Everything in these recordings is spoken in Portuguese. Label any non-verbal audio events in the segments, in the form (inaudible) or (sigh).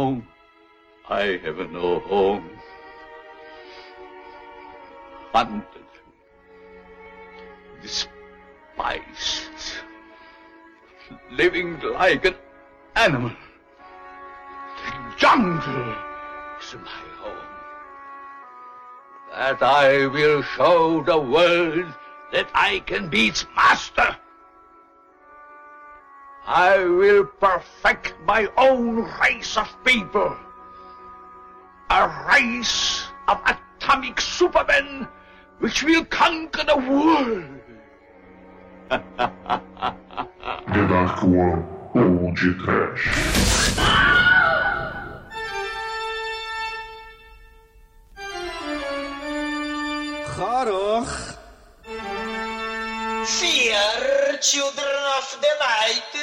home. I have no home. Hunted. Despised. Living like an animal. The jungle is my home. That I will show the world that I can be its master. I will perfect my own race of people. A race of atomic supermen which will conquer the world. (laughs) The Dark One Old Trash. Horror. Fear, children of the night.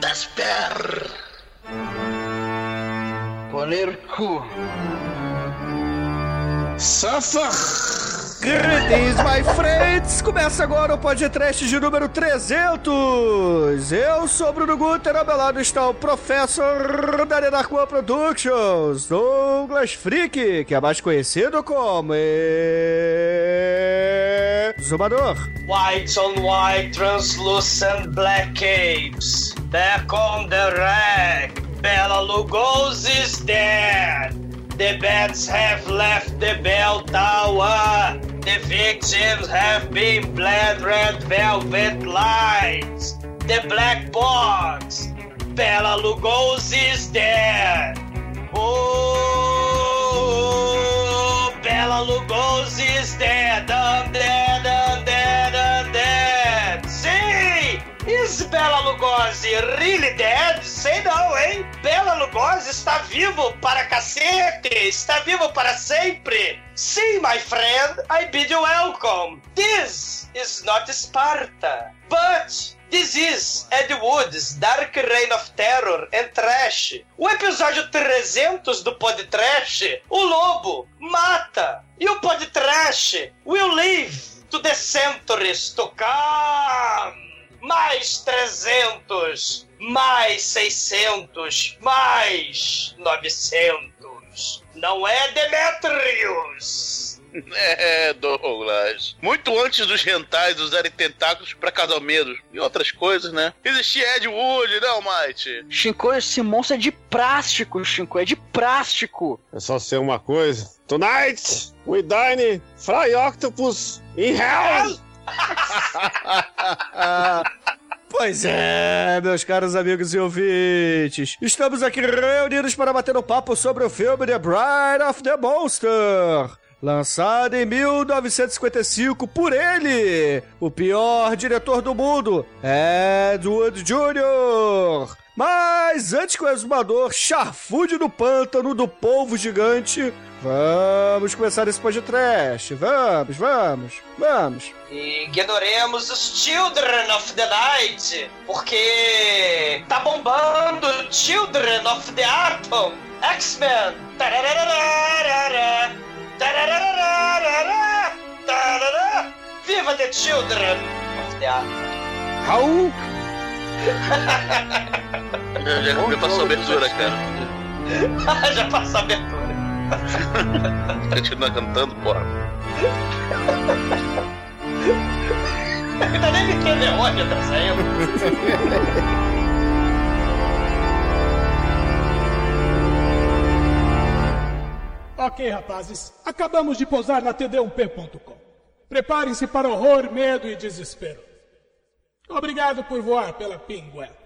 Desper. Poner cu. Suffer. Greetings, my friends! Começa agora o podcast de número 300! Eu sou Bruno Guter, ao meu lado está o professor da Nenarcoa Productions, Douglas Freak, que é mais conhecido como... Zumador. White on white, translucent black capes. Back on the rack. Bela Lugosi's dead. The bats have left the bell tower. The victims have been bled red velvet lights. The black box. Bela Lugosi's dead. Oh, Bela Lugosi's dead. Undead, undead, Lugosi really dead? Sei não, hein? Bela Lugosi está vivo para cacete! Está vivo para sempre! Sim, my friend, I bid you welcome. This is not Sparta, but This is Ed Wood's Dark Reign of Terror and Trash. O episódio 300 do Pod Trash, o lobo mata e o Pod Trash will live to the centuries to come. Mais 300, mais 600, mais 900. Não é Demetrius? (laughs) É, Douglas. Muito antes dos rentais usarem tentáculos pra causar medo e outras coisas, né? Existia Ed Wood, não, Mike? Shinko, esse monstro é de plástico, Shinko, é de plástico. É só ser uma coisa. Tonight, we dine fry octopus in hell! (laughs) Pois é, meus caros amigos e ouvintes. Estamos aqui reunidos para bater um papo sobre o filme The Bride of the Monster. Lançado em 1955 por ele, o pior diretor do mundo, Edward Jr. Mas antes que o exumador charfude no pântano do polvo gigante, vamos começar esse podcast. Vamos, vamos, vamos. Ignoremos os Children of the Night, porque tá bombando Children of the Atom, X-Men. Viva the Children of the Atom. Raul! (laughs) Já, já, (laughs) já passou a abertura, cara. Já passou a abertura. (laughs) Continua cantando, porra. Ainda nem me entendeu onde tá saindo. Ok, rapazes, acabamos de pousar na td1p.com. Preparem-se para horror, medo e desespero. Obrigado por voar pela Pinguela.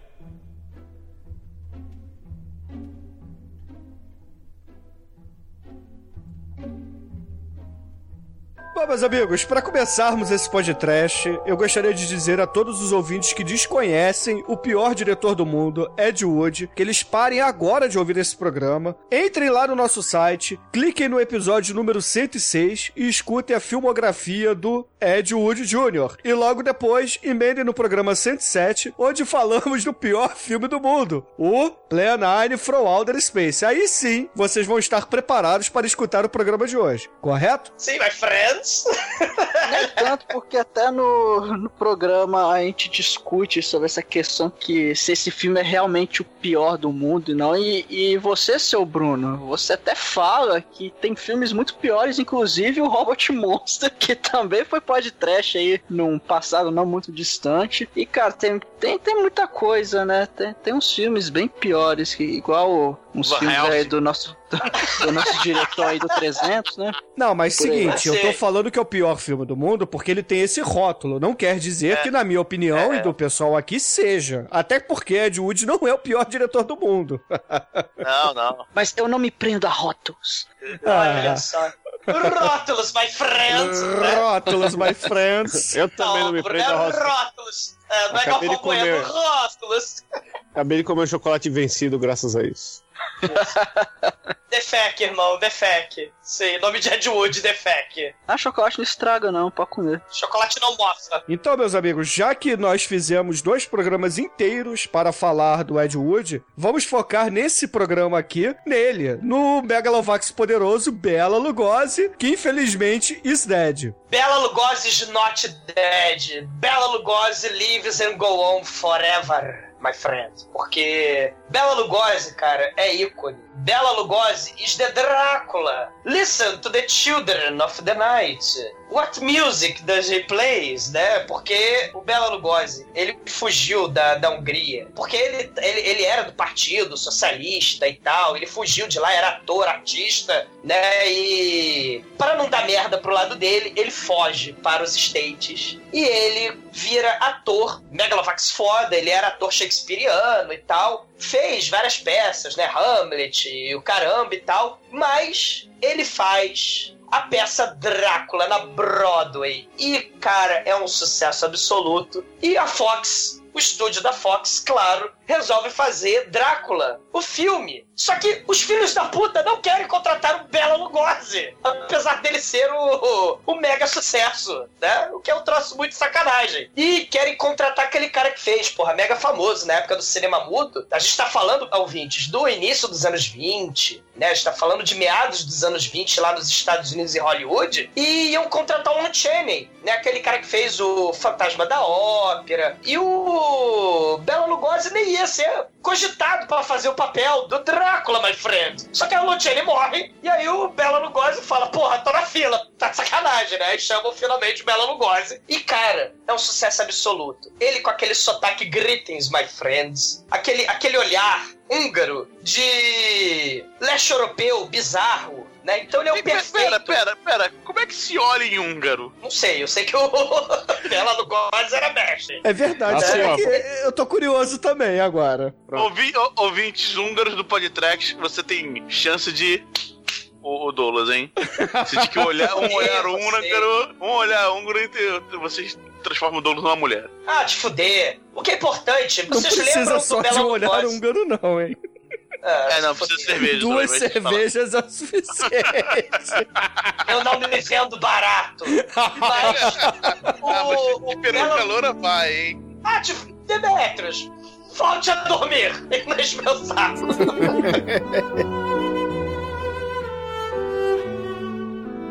Bom, meus amigos, para começarmos esse podcast, eu gostaria de dizer a todos os ouvintes que desconhecem o pior diretor do mundo, Ed Wood, que eles parem agora de ouvir esse programa, entrem lá no nosso site, cliquem no episódio número 106 e escutem a filmografia do Ed Wood Jr. E logo depois, emendem no programa 107, onde falamos do pior filme do mundo, o Plan 9 from Outer Space. Aí sim, vocês vão estar preparados para escutar o programa de hoje, correto? Sim, my friends. Rattles. Nem tanto, porque até no, no programa a gente discute sobre essa questão que se esse filme é realmente o pior do mundo e não. E, e você, seu Bruno, você até fala que tem filmes muito piores, inclusive o Robot Monster, (laughs) que também foi podcast aí num passado não muito distante. E, cara, tem, tem, tem muita coisa, né? Tem, tem uns filmes bem piores, que, igual uns Van filmes Helsing. aí do nosso, do nosso diretor aí do 300, né? Não, mas Por seguinte, eu tô falando que é o pior filme do mundo porque ele tem esse rótulo. Não quer dizer que, na minha opinião É. e do pessoal aqui, seja. Até porque Ed Wood não é o pior diretor do mundo. Não, não. Mas eu não me prendo a rótulos. Olha Ah, só. Rótulos, my friends. rótulos, my friends. Eu também não, me Bruno, prendo a é roça. Rótulos. É, não é Acabei de Bueno, comer. rótulos. Acabei de comer um chocolate vencido graças a isso. (laughs) Defec, irmão, Defec. Sim, nome de Ed Wood, Defec. Ah, chocolate não estraga não, pode comer. Chocolate não mofa. Então, meus amigos, já que nós fizemos dois programas inteiros para falar do Ed Wood, vamos focar nesse programa aqui, nele, no Megalovax poderoso Bela Lugosi, que infelizmente is dead. Bela Lugosi is not dead. Bela Lugosi lives and go on forever, my friend. Porque Bela Lugosi, cara, é ícone. Bela Lugosi is the Drácula. Listen to the children of the night. What music does he plays, né? Porque o Bela Lugosi, ele fugiu da, da Hungria. Porque ele, ele, ele era do partido socialista e tal. Ele fugiu de lá, era ator, artista, né? E para não dar merda pro lado dele, ele foge para os States. E ele vira ator, Megalovax foda, ele era ator shakespeariano e tal. Fez várias peças, né? Hamlet e o caramba e tal. Mas ele faz a peça Drácula na Broadway. E, cara, é um sucesso absoluto. E a Fox, o estúdio da Fox, claro, resolve fazer Drácula, o filme. Só que os filhos da puta não querem contratar o Bela Lugosi, apesar dele ser o, o mega sucesso, né? O que é um troço muito sacanagem. E querem contratar aquele cara que fez, porra, mega famoso na época do cinema mudo. A gente tá falando, ouvintes, do início dos anos 20, né? A gente tá falando de meados dos anos 20 lá nos Estados Unidos e Hollywood. E iam contratar o Lon Chaney, né? Aquele cara que fez o Fantasma da Ópera. E o Bela Lugosi nem ia ser cogitado para fazer o papel do Drácula, my friend. Só que Lon Chaney morre. E aí o Bela Lugosi fala, porra, tô na fila. Tá de sacanagem, né? Aí chamam finalmente o Bela Lugosi. E, cara, é um sucesso absoluto. Ele com aquele sotaque greetings, my friends. Aquele, aquele olhar húngaro de leste europeu bizarro, né? Então ele é o pera, perfeito. pera, pera, pera. Como é que se olha em húngaro? Não sei, eu sei que o (laughs) Bela Lugosi era mestre. É verdade, Assim, é que eu tô curioso também agora. Ouvi, ouvintes húngaros do Podtrax, você tem chance de. O, o Douglas, hein? (laughs) Você tem que olhar um olhar húngaro, um olhar húngaro e vocês transformam o Douglas numa mulher. Ah, te fuder. O que é importante, Não vocês precisa lembram só do de Bela um olhar húngaro, não, hein? Ah, É, não, precisa de cerveja. Duas cervejas é o suficiente. Eu não me vendo barato. Mas (laughs) Ah, mas o, o Bela... calor vai, hein? Ah, te... Demetrius, volte a dormir e não dispensar.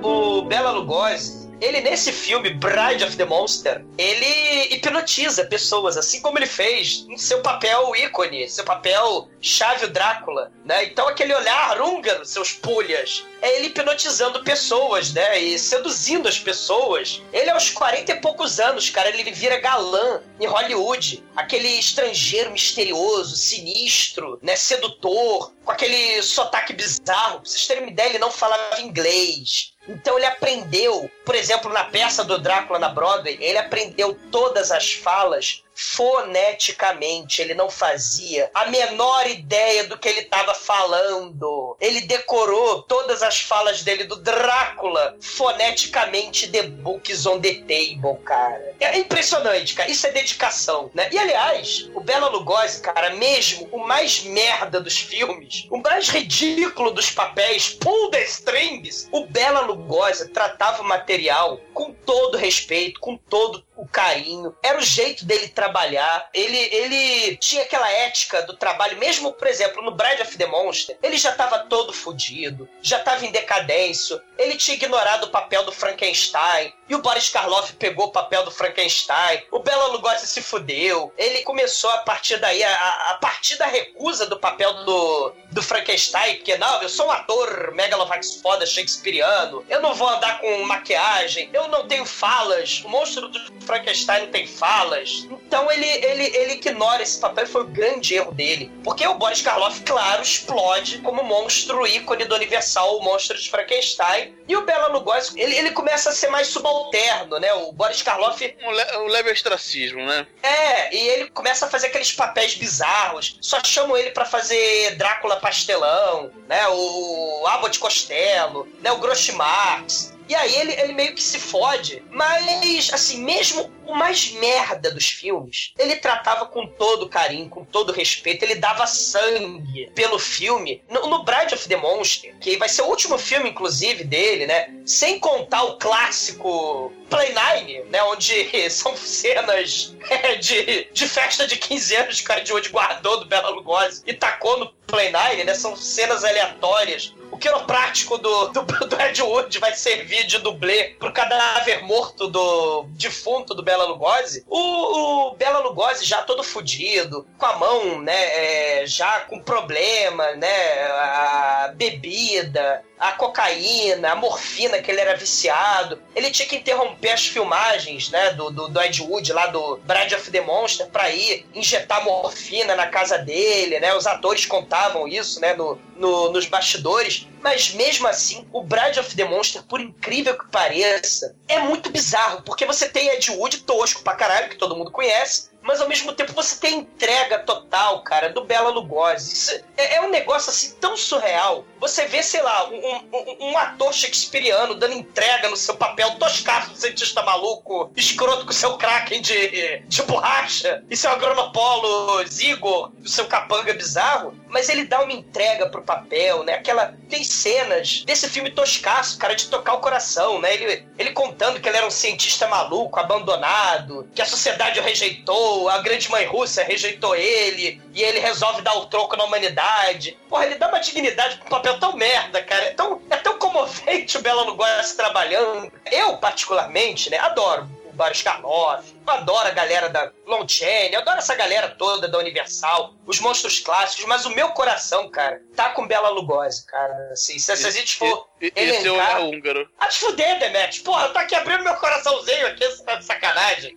o Bela Lugosi, ele nesse filme, Bride of the Monster, ele hipnotiza pessoas, assim como ele fez no seu papel ícone, seu papel chave Drácula, né? Então aquele olhar húngaro, seus pulhas, é ele hipnotizando pessoas, né? E seduzindo as pessoas. Ele aos 40 e poucos anos, cara, ele vira galã em Hollywood. Aquele estrangeiro misterioso, sinistro, né? Sedutor, com aquele sotaque bizarro. Pra vocês terem uma ideia, ele não falava inglês. Então ele aprendeu, por exemplo, na peça do Drácula na Broadway, ele aprendeu todas as falas foneticamente. Ele não fazia a menor ideia do que ele estava falando. Ele decorou todas as falas dele do Drácula foneticamente The Books on the Table, cara. É impressionante, cara. Isso é dedicação, né? E aliás, o Bela Lugosi, cara, mesmo o mais merda dos filmes, o mais ridículo dos papéis, pull the strings, o Bela Lugosi tratava o material com todo respeito, com todo o carinho, era o jeito dele trabalhar. Ele, ele tinha aquela ética do trabalho, mesmo, por exemplo, no Bride of the Monster, ele já estava todo fodido, já estava em decadência, ele tinha ignorado o papel do Frankenstein, e o Boris Karloff pegou o papel do Frankenstein, o Bela Lugosi se fudeu, ele começou a partir daí, a, a partir da recusa do papel do, do Frankenstein, porque não, eu sou um ator megalovax foda shakespeariano, eu não vou andar com maquiagem, eu não tenho falas, o monstro do Frankenstein não tem falas. Então ele, ele, ele ignora esse papel e foi o grande erro dele. Porque o Boris Karloff, claro, explode como monstro ícone do Universal, o monstro de Frankenstein. E o Bela Lugosi, ele, ele começa a ser mais subalterno, né? O Boris Karloff... Um, le um leve ostracismo, né? É, e ele começa a fazer aqueles papéis bizarros. Só chamam ele para fazer Drácula Pastelão, né? O Abbott Costello, né? O Groucho Marx. E aí ele, ele meio que se fode. Mas, assim, mesmo o mais merda dos filmes, ele tratava com todo carinho, com todo respeito, ele dava sangue pelo filme. No, no Bride of the Monster, que vai ser o último filme, inclusive, dele, né? Sem contar o clássico Play Nine, né? Onde (laughs) são cenas é, de, de festa de 15 anos que o Ed Wood guardou do Bela Lugosi e tacou no Play Nine, né? São cenas aleatórias. O quiroprático do, do, do Ed Wood vai servir de dublê pro cadáver morto do defunto do Bela Lugosi. O, o Bela Lugosi já todo fudido, com a mão, né? É, já com problema, né? A bebida, a cocaína, a morfina que ele era viciado. Ele tinha que interromper as filmagens, né, do, do, do Ed Wood, lá do Bride of the Monster, pra ir injetar morfina na casa dele, né? Os atores contavam isso, né, no, no, nos bastidores. Mas mesmo assim, o Bride of the Monster, por incrível que pareça, é muito bizarro, porque você tem Ed Wood tosco pra caralho, que todo mundo conhece, mas ao mesmo tempo você tem entrega total, cara, do Bela Lugosi. Isso é, é, um negócio assim tão surreal. Você vê, sei lá, um, um, um ator shakespeariano dando entrega no seu papel toscaço do cientista maluco, escroto com seu kraken de, de borracha e seu agronopolo Zigor, seu capanga bizarro, mas ele dá uma entrega pro papel, né? Aquela. Tem cenas desse filme toscaço, cara, de tocar o coração, né? Ele, ele contando que ele era um cientista maluco, abandonado, que a sociedade o rejeitou, a grande mãe russa rejeitou ele, e ele resolve dar o troco na humanidade. Porra, ele dá uma dignidade pro papel tão merda, cara. É tão, é tão comovente o Bela Lugosi trabalhando. Eu, particularmente, né, adoro o Boris Karloff, eu adoro a galera da Lon Chaney, eu adoro essa galera toda da Universal, os monstros clássicos, mas o meu coração, cara, tá com Bela Lugosi, cara. Assim, se, se a gente for. E, esse é o húngaro. Ah, te fuder, Demet. Porra, eu tô aqui abrindo meu coraçãozinho aqui, você tá de sacanagem.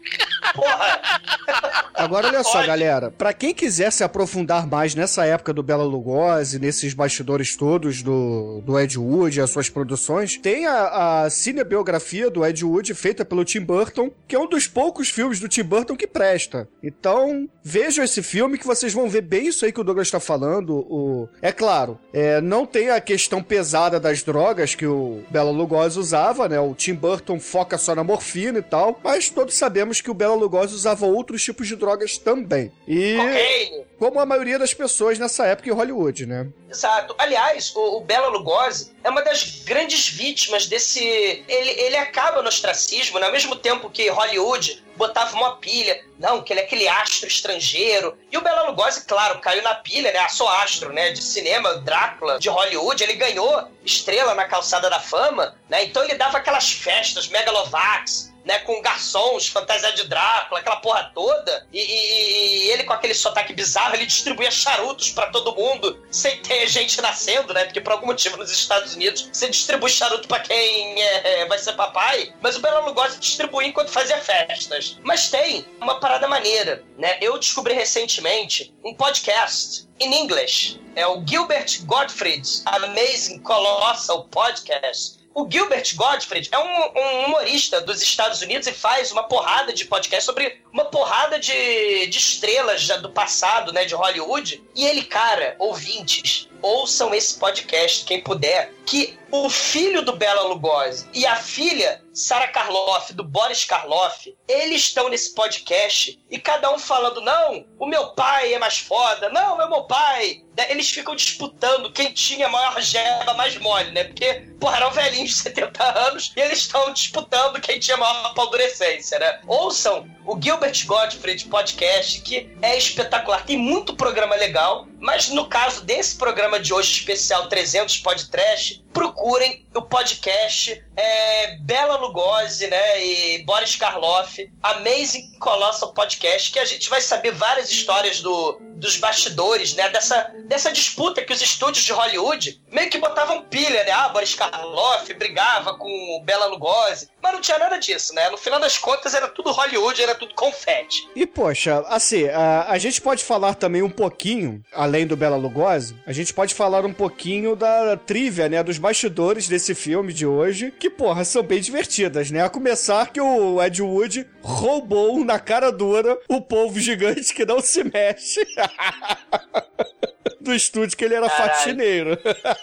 Porra. (laughs) Agora olha só, galera. Pra quem quiser se aprofundar mais nessa época do Bela Lugosi, nesses bastidores todos do, do Ed Wood e as suas produções, tem a, a cinebiografia do Ed Wood feita pelo Tim Burton, que é um dos poucos filmes do Tim Burton que presta. Então, vejam esse filme que vocês vão ver bem isso aí que o Douglas está falando. O... É claro, é, não tem a questão pesada das drogas que o Bela Lugosi usava, né? O Tim Burton foca só na morfina e tal, mas todos sabemos que o Bela Lugosi usava outros tipos de drogas também. E... Como a maioria das pessoas nessa época em Hollywood, né? Exato. Aliás, o, o Bela Lugosi é uma das grandes vítimas desse. Ele, ele acaba no ostracismo, né? ao mesmo tempo que Hollywood botava uma pilha. Não, que ele é aquele astro estrangeiro. E o Bela Lugosi, claro, caiu na pilha, né? Ah, sou astro, né? De cinema, Drácula, de Hollywood. Ele ganhou estrela na calçada da fama, né? Então ele dava aquelas festas megalovax né, com garçons, fantasia de Drácula, aquela porra toda, e, e, e, ele com aquele sotaque bizarro, ele distribuía charutos para todo mundo, sem ter gente nascendo, né, porque por algum motivo nos Estados Unidos você distribui charuto para quem é, vai ser papai, mas o Bela Lugosi distribuía enquanto fazia festas. Mas tem uma parada maneira, né, eu descobri recentemente um podcast em inglês, é o Gilbert Gottfried's Amazing Colossal Podcast, o Gilbert Gottfried é um, um, humorista dos Estados Unidos e faz uma porrada de podcast sobre uma porrada de, de estrelas do passado, né, de Hollywood. E ele, cara, ouvintes, ouçam esse podcast, quem puder, que o filho do Bela Lugosi e a filha Sarah Karloff, do Boris Karloff, eles estão nesse podcast e cada um falando: não, o meu pai é mais foda, não, é meu pai. Eles ficam disputando quem tinha a maior geba mais mole, né? Porque, porra, eram velhinhos de 70 anos e eles estão disputando quem tinha a maior paldurecência, né? Ouçam o Gilbert Gottfried podcast, que é espetacular. Tem muito programa legal, mas no caso desse programa de hoje especial 300 Podcast, procurem o podcast é, Bela Lugosi, né, e Boris Karloff, Amazing Colossal Podcast, que a gente vai saber várias histórias do, dos bastidores, né, dessa, dessa disputa que os estúdios de Hollywood meio que botavam pilha, né, ah, Boris Karloff brigava com Bela Lugosi, mas não tinha nada disso, né, no final das contas era tudo Hollywood, era tudo confete. E, poxa, assim, a, a gente pode falar também um pouquinho, além do Bela Lugosi, a gente pode falar um pouquinho da trivia, né, dos bastidores desse filme de hoje, que, porra, são bem divertidas, né? A começar que o Ed Wood roubou na cara dura o povo gigante que não se mexe. (laughs) do estúdio que ele era Caralho. faxineiro.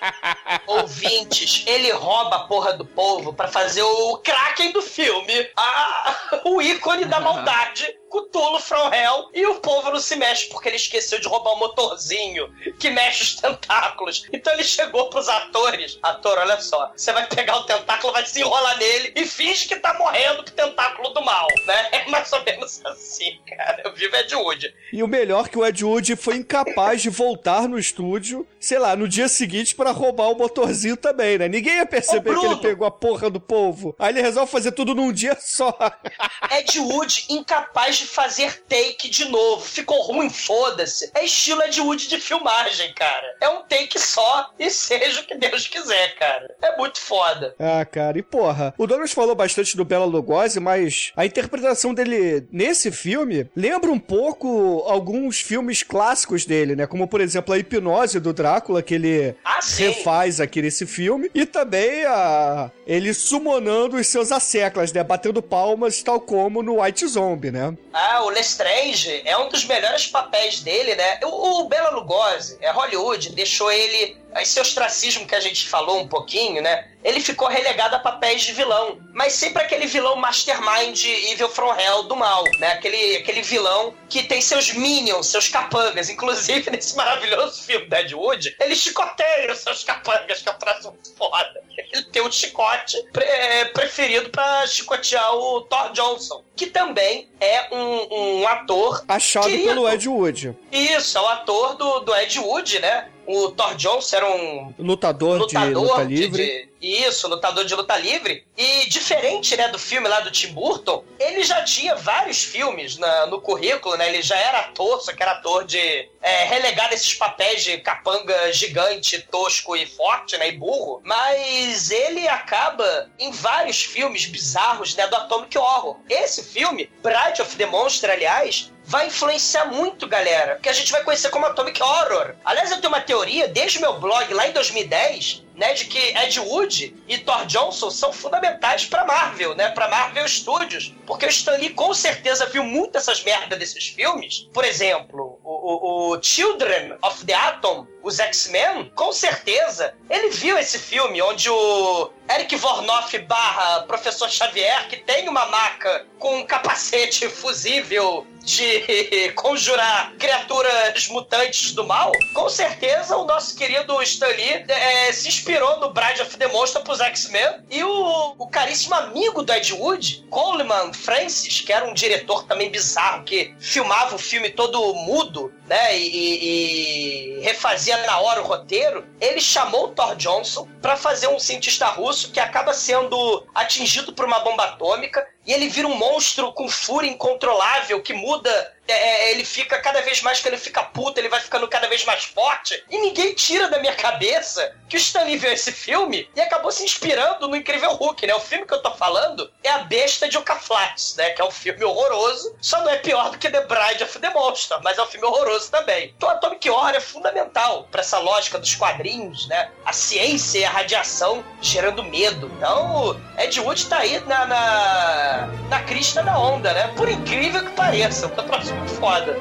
(laughs) Ouvintes, ele rouba a porra do povo para fazer o Kraken do filme, a, o ícone da maldade Cthulhu from Hell e o povo não se mexe porque ele esqueceu de roubar o um motorzinho que mexe os tentáculos. Então ele chegou pros atores: Ator, olha só, você vai pegar o tentáculo, vai se enrolar nele e finge que tá morrendo com o tentáculo do mal, né? É mais ou menos assim, cara. Eu vivo Ed Wood. E o melhor que o Ed Wood foi incapaz de voltar no estúdio, sei lá, no dia seguinte para roubar o motorzinho também, né? Ninguém ia perceber que ele pegou a porra do povo. Aí ele resolve fazer tudo num dia só. (laughs) Ed Wood incapaz de fazer take de novo. Ficou ruim, foda-se. É estilo Ed Wood de filmagem, cara. É um take só e seja o que Deus quiser, cara. É muito foda. Ah, cara, e porra, o Douglas falou bastante do Bela Lugosi, mas a interpretação dele nesse filme lembra um pouco alguns filmes clássicos dele, né? Como, por exemplo, a hipnose do Drácula, que ele ah, refaz aqui nesse filme, e também a ele sumonando os seus asseclas, né? Batendo palmas, tal como no White Zombie, né? Ah, o Lestrange é um dos melhores papéis dele, né? O, o Bela Lugosi, é Hollywood, deixou ele esse ostracismo que a gente falou um pouquinho, né? Ele ficou relegado a papéis de vilão, mas sempre aquele vilão mastermind Evil from Hell do mal, né? Aquele, aquele vilão que tem seus minions, seus capangas. (laughs) Inclusive, nesse maravilhoso filme Deadwood, Wood, ele chicoteia os seus capangas, que é um traço foda. Ele tem um chicote pre é, preferido para chicotear o Thor Johnson, que também é um, um ator... Achado querido. pelo Ed Wood. Isso, é o ator do, do Ed Wood, né? o Thor Jones era um lutador, lutador de luta livre. De, de, isso, lutador de luta livre. E diferente, né, do filme lá do Tim Burton, ele já tinha vários filmes na, no currículo, né? Ele já era ator, só que era ator de é, relegar esses papéis de capanga gigante, tosco e forte, né, e burro. Mas ele acaba em vários filmes bizarros, né, do Atomic Horror. Esse filme, Bride of the Monster, aliás, vai influenciar muito, galera, que a gente vai conhecer como Atomic Horror. Aliás, eu tenho uma teoria, desde o meu blog lá em 2010, né, de que Ed Wood e Thor Johnson são fundamentais para Marvel, né, para Marvel Studios, porque o Stan Lee com certeza viu muito essas merdas desses filmes. Por exemplo, o, o, o Children of the Atom, os X-Men, com certeza, ele viu esse filme onde o Eric Vornoff barra Professor Xavier, que tem uma maca com um capacete fusível de (laughs) conjurar criaturas mutantes do mal, com certeza o nosso querido Stan Lee é, se inspirou no Bride of the Monster pros X-Men. E o, o caríssimo amigo do Ed Wood, Coleman Francis, que era um diretor também bizarro, que filmava o filme todo mudo, né, e, e, e refazia na hora o roteiro, ele chamou o Thor Johnson para fazer um cientista russo que acaba sendo atingido por uma bomba atômica e ele vira um monstro com fúria incontrolável que muda é, é, ele fica cada vez mais que ele fica puto, ele vai ficando cada vez mais forte. E ninguém tira da minha cabeça que o Stanley viu esse filme e acabou se inspirando no Incrível Hulk, né? O filme que eu tô falando é A Besta de Ocaflates, né? Que é um filme horroroso, só não é pior do que The Bride of the Monster, mas é um filme horroroso também. Então Atomic Horror é fundamental para essa lógica dos quadrinhos, né? A ciência e a radiação gerando medo. Então, Ed Wood tá aí na, na, na crista da onda, né? Por incrível que pareça. Tá próximo foda.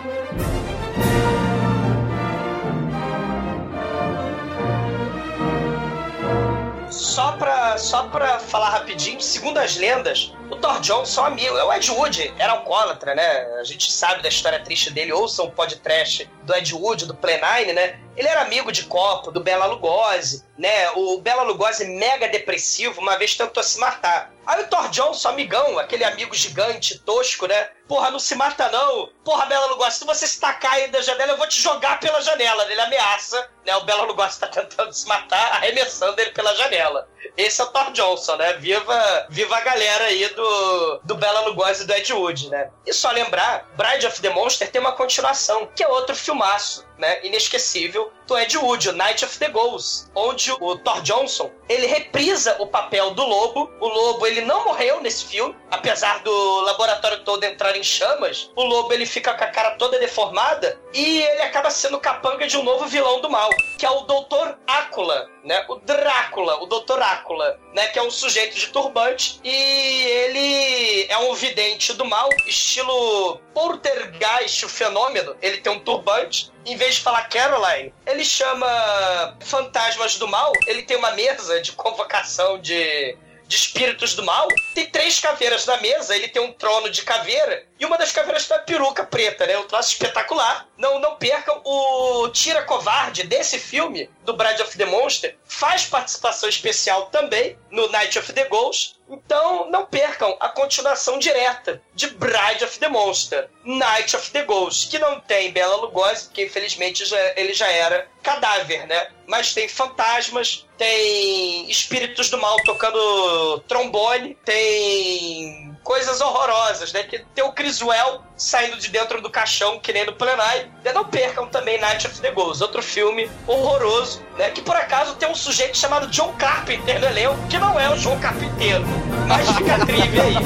Só pra falar rapidinho, segundo as lendas, o Thor Johnson, amigo, é o Ed Wood, era alcoólatra, né? A gente sabe da história triste dele, ouçam o podcast do Ed Wood, do Play Nine, né? Ele era amigo de copo do Bela Lugosi, né? O Bela Lugosi, mega depressivo, uma vez tentou se matar. Aí o Thor Johnson, amigão, aquele amigo gigante, tosco, né? Porra, não se mata não. Porra, Bela Lugosi, se você se tacar aí da janela, eu vou te jogar pela janela. Ele ameaça, né? O Bela Lugosi tá tentando se matar, arremessando ele pela janela. Esse é o Thor Johnson, né? Viva, viva a galera aí do, do Bela Lugosi e do Ed Wood, né? E só lembrar, Bride of the Monster tem uma continuação, que é outro filmaço, né? Inesquecível, do Ed Wood, o Night of the Ghosts, onde o Thor Johnson, ele reprisa o papel do lobo. O lobo, ele não morreu nesse filme, apesar do laboratório todo entrar em chamas. O lobo, ele fica com a cara toda deformada e ele acaba sendo capanga de um novo vilão do mal, que é o Dr. Ácula, né? O Drácula, o. Ácula, né? Que é um sujeito de turbante e ele é um vidente do mal, estilo Poltergeist, o fenômeno. Ele tem um turbante. Em vez de falar Caroline, ele chama Fantasmas do Mal. Ele tem uma mesa de convocação de de espíritos do mal, tem três caveiras na mesa, ele tem um trono de caveira, e uma das caveiras tem uma peruca preta, né? Um troço espetacular. Não, não percam o Tira Covarde desse filme, do Bride of the Monster, faz participação especial também no Night of the Ghost. Então, não percam a continuação direta de Bride of the Monster, Night of the Ghost, que não tem Bela Lugosi, porque infelizmente já, ele já era cadáver, né? Mas tem fantasmas, tem espíritos do mal tocando trombone, tem coisas horrorosas, né? Que tem o Criswell saindo de dentro do caixão, que nem no Plenai. E não percam também Night of the Ghost, outro filme horroroso, né? Que por acaso tem um sujeito chamado John Carpenter no elenco, que não é o João Carpinteiro. Mas fica trivia aí.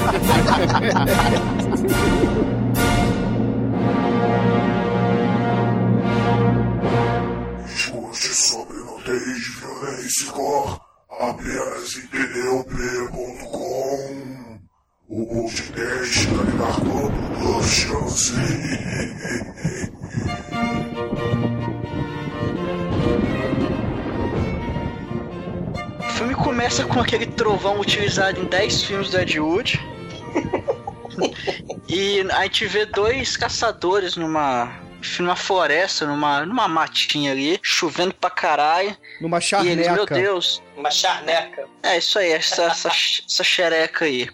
Escute sobre nudez, violência e cor apenas. O podcast dar todo chance. O filme começa com aquele trovão utilizado em 10 filmes do Ed Wood. e a gente vê dois caçadores numa numa floresta, numa, numa matinha ali, chovendo pra caralho. Numa E eles, meu charneca. Deus. Uma charneca. É isso aí, essa, essa, essa xereca aí.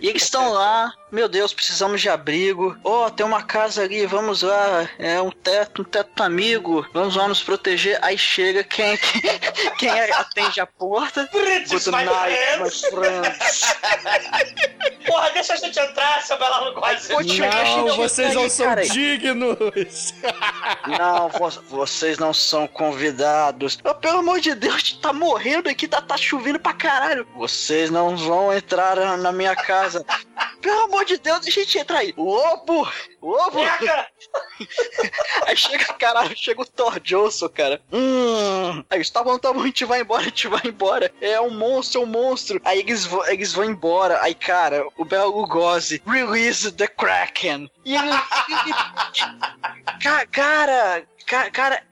E eles estão lá, meu Deus, precisamos de abrigo. Ó, tem uma casa ali, vamos lá. É um teto, um teto amigo. Vamos lá nos proteger. Aí chega quem, quem, (laughs) quem atende a porta. British, Good my night, my friends. Porra, deixa a gente entrar, seu. Pô, tio, deixa Não, vocês não são cara. dignos. Não, vo- vocês não são convidados. Oh, pelo amor de Deus, tá morrendo aqui, tá, tá chovendo pra caralho. Vocês não vão entrar na- minha casa. (laughs) Pelo amor de Deus, deixa a gente entrar aí. Lobo! Lobo! (laughs) Aí chega, caralho, chega o Thor Johnson, cara. Hum. Aí eles, tá bom, tá bom, a gente vai embora, a gente vai embora. É um monstro, é um monstro. Aí eles, eles vão embora. Aí, cara, o Bela Lugosi, release the Kraken. E. Ca- cara, ca- cara,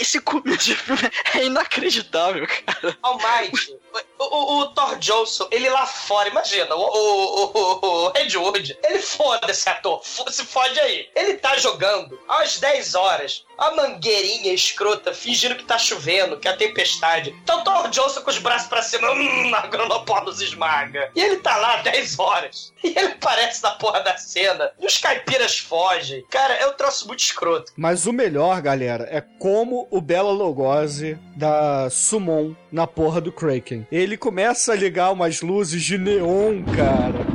esse começo de filme é inacreditável, cara. Almighty, o, o, o Thor Johnson, ele lá fora, imagina, o, o, o, Ed Wood, ele foda esse ator, se fode aí. Ele tá jogando às 10 horas, a mangueirinha escrota, fingindo que tá chovendo, que é a tempestade. Então Thor Johnson com os braços pra cima, hum, a Granopólus esmaga. E ele tá lá 10 horas. E ele aparece na porra da cena, e os caipiras fogem. Cara, é um troço muito escroto. Mas o melhor, galera, é como o Bela Lugosi da Summon na porra do Kraken. Ele começa a ligar umas luzes de neon, cara.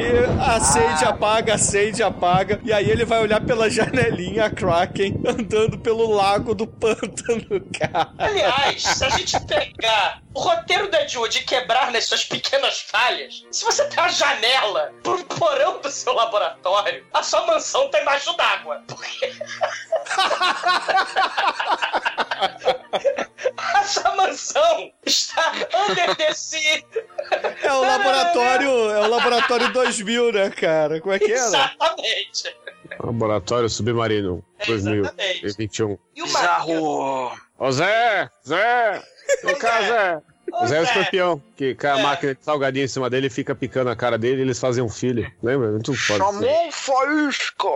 E acende, apaga, acende, apaga. E aí ele vai olhar pela (laughs) janelinha a Kraken andando pelo lago do pântano, (laughs) cara. Aliás, se a gente pegar o roteiro da Jude e quebrar nas suas pequenas falhas, se você tem uma janela pro porão do seu laboratório, a sua mansão tá embaixo d'água. Porque. (laughs) a sua mansão está under the sea. É o laboratório, é o laboratório 2000, né, cara? Como é que era? Exatamente. Laboratório Submarino Exatamente. 2021. E o Bizarro. Ô Zé! Zé! Zé! Mas é o Zé, escorpião, que cai a É. máquina de salgadinho em cima dele e fica picando a cara dele e eles fazem um filho. Lembra? Muito foda. Chamou faísca!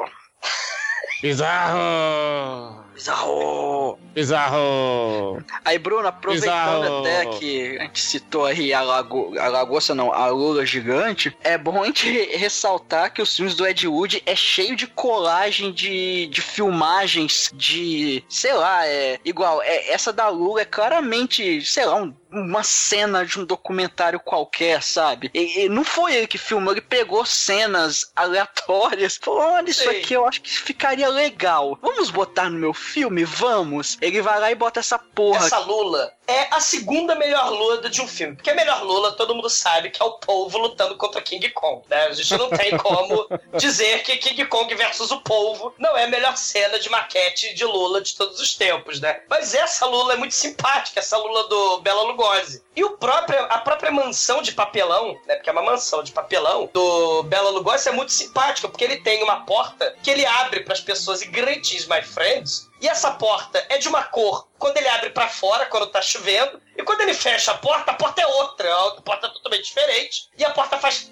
Bizarro! Bizarro! Bizarro! Aí, Bruno, aproveitando Bizarro. até que a gente citou aí a, lago, a lagosta, não, a lula gigante, é bom a gente re- ressaltar que os filmes do Ed Wood é cheio de colagem de, de filmagens de, sei lá, é igual, é, essa da lula é claramente, sei lá, um- uma cena de um documentário qualquer, sabe? E, e não foi ele que filmou, ele pegou cenas aleatórias, falou, olha isso Sei. aqui, eu acho que ficaria legal. Vamos botar no meu filme? Vamos. Ele vai lá e bota essa porra. Essa Lula é a segunda melhor Lula de um filme. Porque a melhor Lula, todo mundo sabe que é o polvo lutando contra King Kong. Né? A gente não tem como (laughs) dizer que King Kong versus o polvo não é a melhor cena de maquete de Lula de todos os tempos, né? Mas essa Lula é muito simpática, essa Lula do Bela Lugosi. E o próprio, a própria mansão de papelão, né? Porque é uma mansão de papelão do Bela Lugosi é muito simpática, porque ele tem uma porta que ele abre para as pessoas e greetings, my friends. E essa porta é de uma cor quando ele abre pra fora, quando tá chovendo, e quando ele fecha a porta, a porta é outra, a porta é totalmente diferente, e a porta faz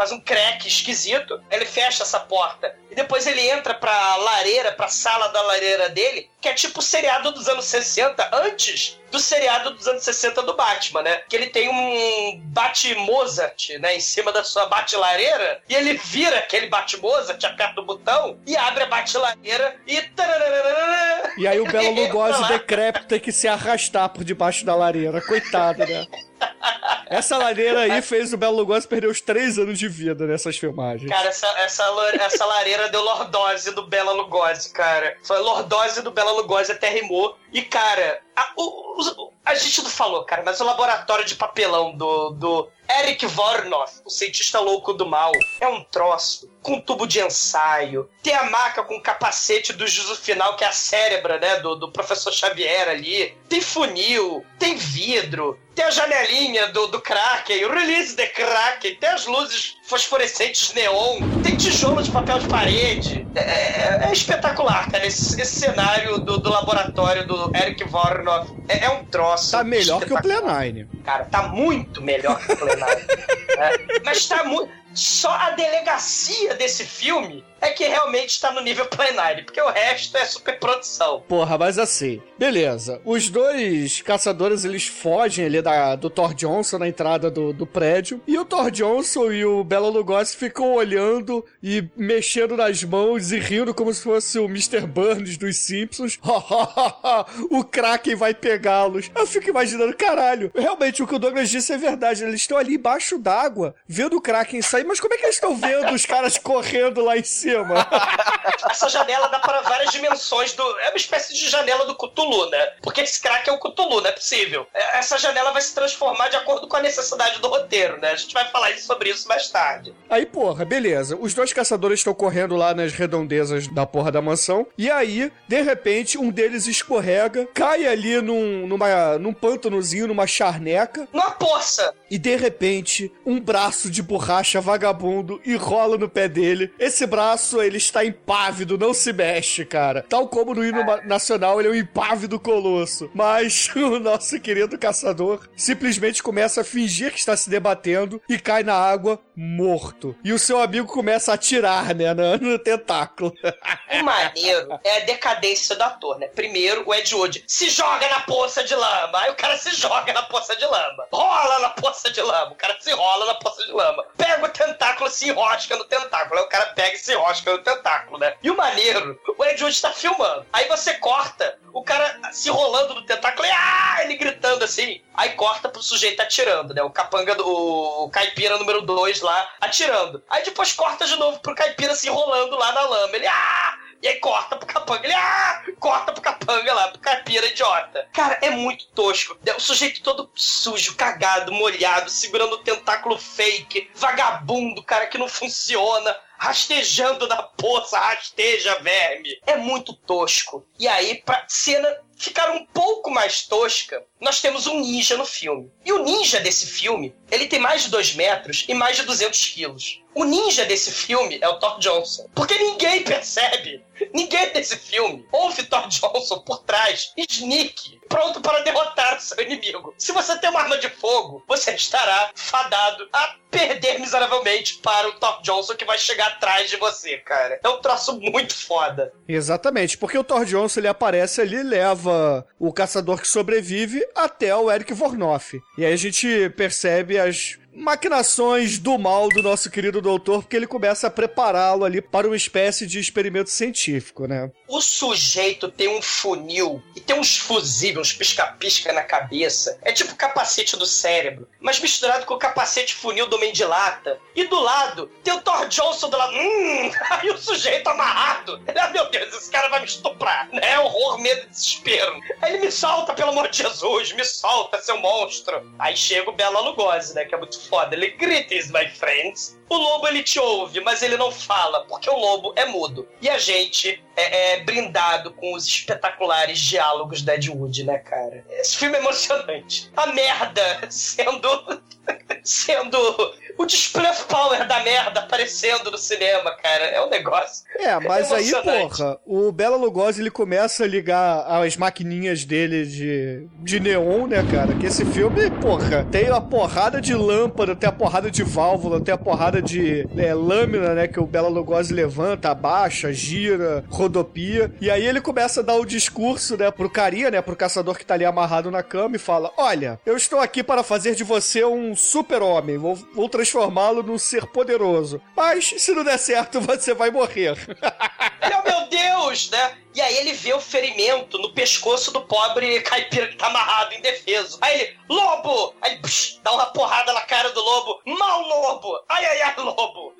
faz um crack esquisito. Ele fecha essa porta e depois ele entra pra lareira, pra sala da lareira dele, que é tipo o seriado dos anos 60, antes do seriado dos anos 60 do Batman, né? Que ele tem um Bat-Mozart, né, em cima da sua bate-lareira, e ele vira aquele Bat-Mozart, aperta o botão e abre a bate-lareira e... E aí o (laughs) entra Lugosi decrépito tem que se arrastar por debaixo da lareira. Coitado, né? Essa lareira aí fez o Belo Lugosi perder os três anos de vida nessas filmagens. Cara, essa, essa, essa lareira deu lordose do Bela Lugosi, cara. Foi lordose do Bela Lugosi até rimou. E, cara, a, o- o- a gente não falou, cara, mas o laboratório de papelão do, do Eric Vornoff, o cientista louco do mal, é um troço com tubo de ensaio. Tem a maca com o capacete do juízo final, que é a cérebra, né, do, do professor Xavier ali. Tem funil, tem vidro, tem a janelinha do, do Kraken, o release de Kraken, tem as luzes fosforescentes neon, tem tijolo de papel de parede. É, é- é espetacular, cara, esse, esse cenário do, do laboratório do Eric Vornoff. É, é um troço. Tá melhor que o. Plenine. Cara, tá muito melhor que o plenário. né? (laughs) Mas tá muito. Só a delegacia desse filme é que realmente tá no nível plenário, porque o resto é superprodução. Porra, mas assim, beleza. Os dois caçadores, eles fogem ali da, do Thor Johnson na entrada do, do prédio. E o Thor Johnson e o Bela Lugosi ficam olhando e mexendo nas mãos e rindo como se fosse o Mr. Burns dos Simpsons. (laughs) o Kraken vai pegá-los. Eu fico imaginando, caralho, realmente o que o Douglas disse é verdade. Eles estão ali embaixo d'água, vendo o Kraken sair, mas como é que eles estão vendo os caras correndo lá em cima? (laughs) Essa janela dá para várias dimensões do. É uma espécie de janela do Cthulhu, né? Porque esse crack é o Cthulhu, não é possível. É, Essa janela vai se transformar de acordo com a necessidade do roteiro, né? A gente vai falar sobre isso mais tarde. Aí, porra, beleza. Os dois caçadores estão correndo lá nas redondezas da porra da mansão. E aí, de repente, um deles escorrega, cai ali num, numa, num pântanozinho, numa charneca. Numa poça! E de repente, um braço de borracha vagabundo enrola no pé dele. Esse braço, ele está impávido, não se mexe, cara. Tal como no hino nacional, ele é o impávido colosso. Mas (laughs) o nosso querido caçador simplesmente começa a fingir que está se debatendo e cai na água morto. E o seu amigo começa a atirar, né, no, (laughs) no tentáculo. O maneiro é a decadência do ator, né? Primeiro, o Ed Wood se joga na poça de lama. Aí o cara se joga na poça de lama. Rola na poça de lama. O cara se rola na poça de lama. Pega o tentáculo, se enrosca no tentáculo. Aí o cara pega e se enrosca no tentáculo, né? E o maneiro, o Ed Wood tá filmando. Aí você corta o cara se rolando no tentáculo e ah, ele gritando assim. Aí corta pro sujeito atirando, né? O capanga do o caipira número 2 lá atirando. Aí depois corta de novo pro caipira se enrolando lá na lama. Ele ah! E aí corta pro capanga, ele ah! corta pro capanga lá, pro caipira idiota. Cara, é muito tosco. O sujeito todo sujo, cagado, molhado, segurando o tentáculo fake, vagabundo, cara, que não funciona. Rastejando na poça, rasteja, verme. É muito tosco. E aí, pra cena ficar um pouco mais tosca, nós temos um ninja no filme. E o ninja desse filme, ele tem mais de 2 metros e mais de 200 quilos. O ninja desse filme é o Thor Johnson. Porque ninguém (laughs) percebe, ninguém desse filme ouve Thor Johnson por trás, sneak, pronto para derrotar seu inimigo. Se você tem uma arma de fogo, você estará fadado a perder miseravelmente para o Thor Johnson que vai chegar atrás de você, cara. É um troço muito foda. Exatamente, porque o Thor Johnson ele aparece ali, leva o caçador que sobrevive até o Eric Vornoff. E aí a gente percebe as maquinações do mal do nosso querido doutor, porque ele começa a prepará-lo ali para uma espécie de experimento científico, né? O sujeito tem um funil e tem uns fusíveis, uns pisca-pisca na cabeça. É tipo capacete do cérebro, mas misturado com o capacete funil do Mendilata. E do lado tem o Thor Johnson do lado. Hum, (laughs) aí o sujeito amarrado. Ah, meu Deus, esse cara vai me estuprar. É horror, medo e desespero. Aí ele me solta, pelo amor de Jesus, me solta, seu monstro. Aí chega o Bela Lugosi, né, que é muito foda. Ele grita, my friends. O lobo ele te ouve, mas ele não fala, porque o lobo é mudo. E a gente é, é brindado com os espetaculares diálogos da Ed Wood, né, cara? Esse filme é emocionante. A merda sendo. (laughs) sendo o display of power da merda aparecendo no cinema, cara. É um negócio. É, mas aí, porra, o Bela Lugosi ele começa a ligar as maquininhas dele de, de neon, né, cara? Que esse filme, porra, tem a porrada de lâmpada, tem a porrada de válvula, tem a porrada de é, lâmina, né? Que o Bela Lugosi levanta, abaixa, gira, rodopia. E aí ele começa a dar o discurso, né, pro carinha, né, pro caçador que tá ali amarrado na cama e fala: Olha, eu estou aqui para fazer de você um super-homem. Vou, vou transformá-lo num ser poderoso. Mas se não der certo, (laughs) você vai morrer. Ele, oh meu Deus, né? E aí ele vê o ferimento no pescoço do pobre caipira que tá amarrado, indefeso. Aí ele, lobo! Aí psh, dá uma porrada na cara do lobo. Mal lobo! Ai, ai, ai, lobo!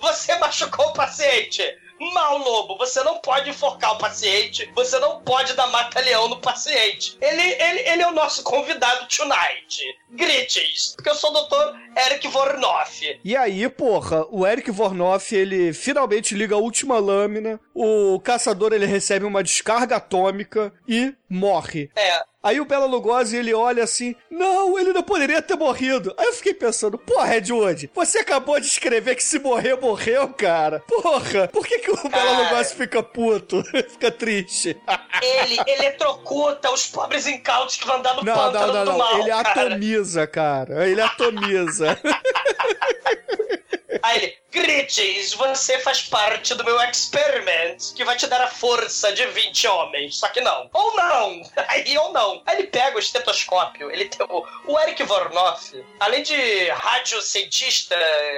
Você (laughs) machucou o paciente! Mal lobo, você não pode enforcar o paciente, você não pode dar mata-leão no paciente. Ele, ele, ele é o nosso convidado tonight. Greetings, porque eu sou o doutor Eric Vornoff. E aí, porra, o Eric Vornoff, ele finalmente liga a última lâmina, o caçador ele recebe uma descarga atômica e morre. É, Aí o Bela Lugosi, ele olha assim, não, ele não poderia ter morrido. Aí eu fiquei pensando, porra, Redwood, você acabou de escrever que se morrer, morreu, cara. Porra, por que, que o Bela Lugosi fica puto? (laughs) fica triste. ele eletrocuta os pobres incautos que vão andar no Não, pântano não, não, do não. mal, Ele cara. atomiza, cara. Ele atomiza. (laughs) Aí ele, Greetings, você faz parte do meu experiment, que vai te dar a força de 20 homens. Só que não. Ou não. (laughs) Aí ou não. Aí ele pega o estetoscópio, ele tem o, o Eric Vornoff, além de radiocientista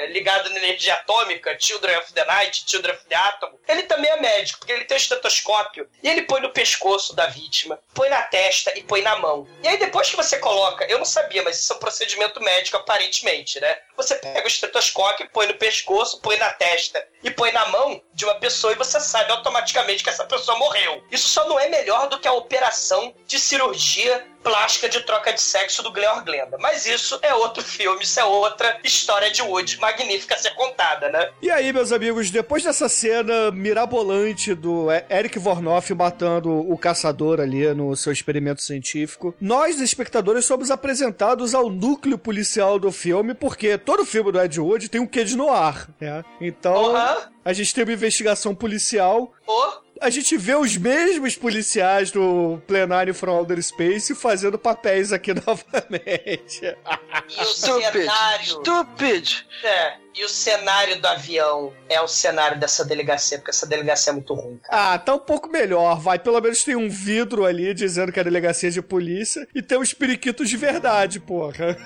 ligado na energia atômica, Children of the Night, Children of the Atom, ele também é médico, porque ele tem o estetoscópio e ele põe no pescoço da vítima, põe na testa e põe na mão. E aí depois que você coloca, eu não sabia, mas isso é um procedimento médico aparentemente, né? Você pega o estetoscópio, põe no pescoço, põe na testa e põe na mão de uma pessoa e você sabe automaticamente que essa pessoa morreu. Isso só não é melhor do que a operação de cirurgia plástica de troca de sexo do Gleor Glenda. Mas isso é outro filme, isso é outra história de Wood magnífica a ser contada, né? E aí, meus amigos, depois dessa cena mirabolante do Eric Vornoff matando o caçador ali no seu experimento científico, nós, espectadores, somos apresentados ao núcleo policial do filme, porque todo filme do Ed Wood tem um quê de noir, né? Então, Aham. a gente tem uma investigação policial Ô, a gente vê os mesmos policiais do Plenário from Outer Space fazendo papéis aqui (laughs) novamente. e o Stupid! cenário. Stupid! É, e o cenário do avião é o cenário dessa delegacia, porque essa delegacia é muito ruim, cara. Ah, tá um pouco melhor, vai. Pelo menos tem um vidro ali dizendo que é delegacia de polícia e tem os periquitos de verdade, porra.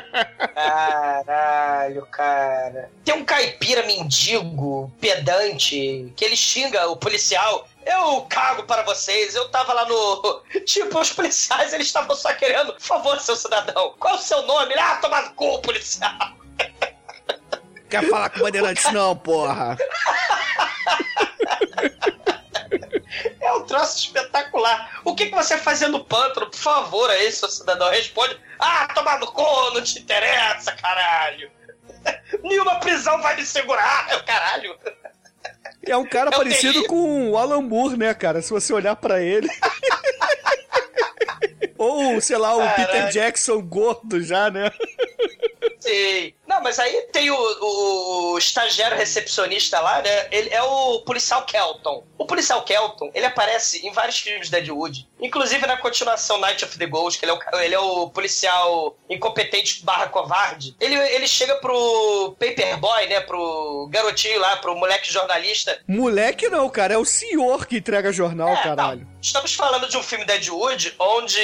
(laughs) Caralho, cara. Tem um caipira mendigo, pedante, que ele xinga o policial. Eu cago para vocês, eu tava lá no. (laughs) Tipo, os policiais, eles estavam só querendo. Por favor, seu cidadão, qual é o seu nome? Ele, ah, toma no cu, policial. Quer falar com o bandeirante não, porra. (laughs) É um troço espetacular. O que, que você fazia no pântano? Por favor, aí, seu cidadão, responde. Ah, tomar no cu, não te interessa, caralho. (laughs) Nenhuma prisão vai me segurar, meu caralho. É um cara É parecido com o Alan Moore, né, cara? Se você olhar pra ele. (laughs) Ou, sei lá, o Caraca. Peter Jackson gordo já, né? Sim. Não, mas aí tem o, o estagiário recepcionista lá, né? Ele é o policial Kelton. O policial Kelton, ele aparece em vários filmes da Ed Wood. Inclusive na continuação Night of the Ghost, que ele é o, ele é o policial incompetente barra covarde. Ele, ele chega pro Paperboy, né? Pro garotinho lá, pro moleque jornalista. Moleque não, cara, é o senhor que entrega jornal, É, caralho. não. Estamos falando de um filme da Ed Wood, onde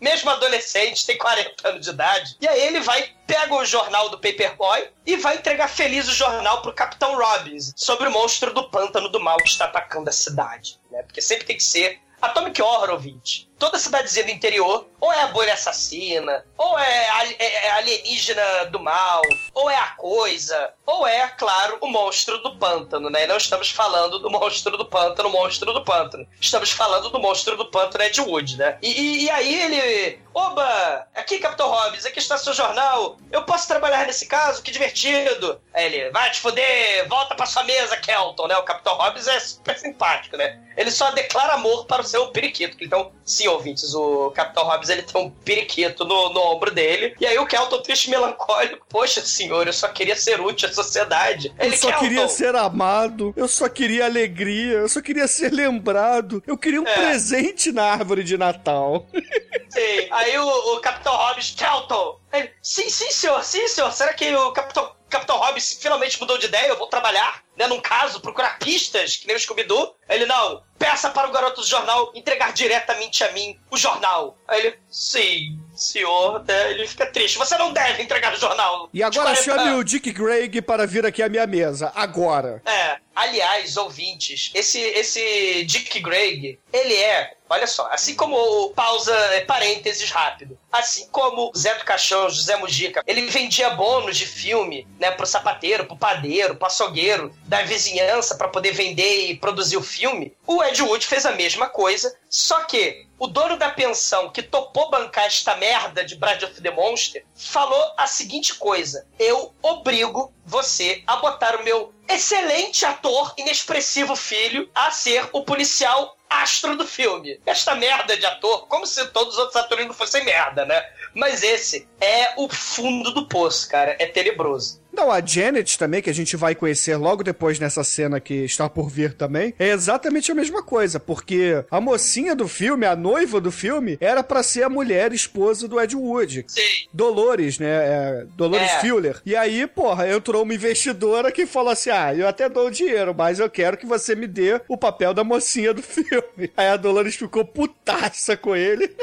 mesmo adolescente, tem 40 anos de idade, e aí ele vai, pega o jornal do Paperboy e vai entregar feliz o jornal pro Capitão Robbins sobre o monstro do pântano do mal que está atacando a cidade, né? Porque sempre tem que ser Atomic Horror, ouvinte. Toda cidadezinha do interior, ou é a bolha assassina, ou é, é- é alienígena do mal, ou é a coisa, ou é, claro, o monstro do pântano, né? Não estamos falando do monstro do pântano, monstro do pântano. Estamos falando do monstro do pântano Ed Wood, né? E, e- e aí ele. Oba! Aqui, Capitão Hobbs, aqui está seu jornal. Eu posso trabalhar nesse caso? Que divertido! Aí ele, vai te fuder, volta pra sua mesa, Kelton, né? O Capitão Hobbs é super simpático, né? Ele só declara amor para o seu periquito. Então, sim, ouvintes, o Capitão Hobbs ele tem um periquito no, no ombro dele. E aí o Kelton, triste e melancólico, poxa senhor, eu só queria ser útil à sociedade. Eu Ele, só Kelton, queria ser amado, eu só queria alegria, eu só queria ser lembrado, eu queria um É. presente na árvore de Natal. (laughs) Sim. Aí o, o Capitão Hobbs, Kelton. Ele, sim, sim, senhor, sim, senhor. Será que o Capitão, Capitão Hobbs finalmente mudou de ideia? Eu vou trabalhar, né, num caso, procurar pistas, que nem o Scooby-Doo. Ele, não, peça para o garoto do jornal entregar diretamente a mim o jornal. Aí ele, sim, senhor. Né? Ele fica triste. Você não deve entregar o jornal. E agora De 40 chame anos. o Dick Greg para vir aqui à minha mesa, agora. É, aliás, ouvintes, esse, esse Dick Greg, ele é, olha só, assim como o pausa, é, parênteses rápido, assim como Zé do Caixão, José Mujica, ele vendia bônus de filme, né, pro sapateiro, pro padeiro, pro açougueiro da vizinhança para poder vender e produzir o filme, o Ed Wood fez a mesma coisa, só que o dono da pensão que topou bancar esta merda de Bride of the Monster falou a seguinte coisa: eu obrigo você a botar o meu excelente ator, inexpressivo filho, a ser o policial astro do filme. Esta merda de ator, como se todos os outros atores não fossem merda, né? Mas esse é o fundo do poço, cara. É tenebroso. Não, a Janet também, que a gente vai conhecer logo depois nessa cena que está por vir também, é exatamente a mesma coisa, porque a mocinha do filme, a noiva do filme, era pra ser a mulher esposa do Ed Wood. Sim. Dolores, né? É, Dolores É. Fuller. E aí, porra, entrou uma investidora que falou assim: ah, eu até dou o dinheiro, mas eu quero que você me dê o papel da mocinha do (laughs) filme. Aí a Dolores ficou putaça com ele.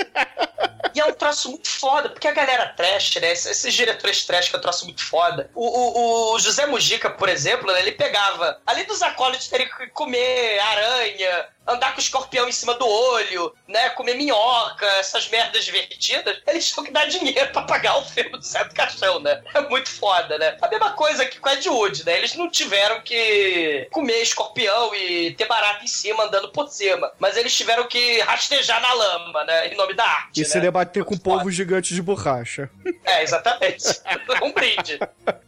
E é um troço muito foda, porque a galera trash, né? Esses, esses diretores trash que é um troço muito foda. O, o, o José Mujica, por exemplo, né, ele pegava, além dos acólitos terem que comer aranha, andar com escorpião em cima do olho, né? Comer minhoca, essas merdas divertidas, eles tinham que dar dinheiro pra pagar o filme do do Caixão, né? É muito foda, né? A mesma coisa que com a Ed Wood, né? Eles não tiveram que comer escorpião e ter barata em cima andando por cima, mas eles tiveram que rastejar na lama, né? Em nome da arte. E né? se debater com Muito povos foda. gigantes de borracha. É, exatamente. (laughs) um brinde.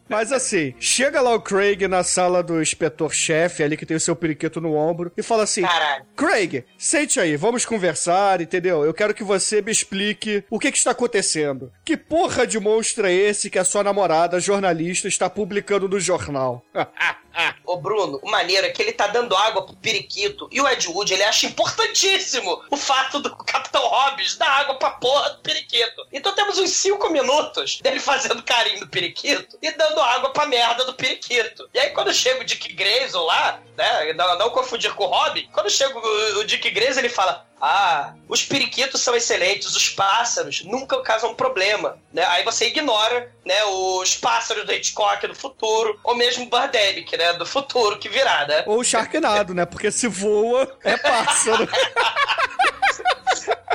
Mas assim, chega lá o Craig na sala do inspetor-chefe, ali que tem o seu periquito no ombro, e fala assim: Caralho. Craig, sente aí, vamos conversar, entendeu? Eu quero que você me explique o que, que está acontecendo. Que porra de monstro é esse que a sua namorada, jornalista, está publicando no jornal? (laughs) Ô, Bruno, o maneiro é que ele tá dando água pro periquito e o Ed Wood, ele acha importantíssimo o fato do (laughs) Capitão Hobbs dar água pra porra do periquito. Então temos uns 5 minutos dele fazendo carinho no periquito e dando água pra merda do periquito. E aí quando chega o Dick Grayson lá, né, não, não confundir com o Robin, quando chega o, o Dick Grayson, ele fala... Ah, os periquitos são excelentes, os pássaros nunca causam problema, né? Aí você ignora, né, os pássaros do Hitchcock do futuro, ou mesmo o Birdemic, né, do futuro que virá, né? Ou o Sharknado, né? Porque se voa, é pássaro. (laughs)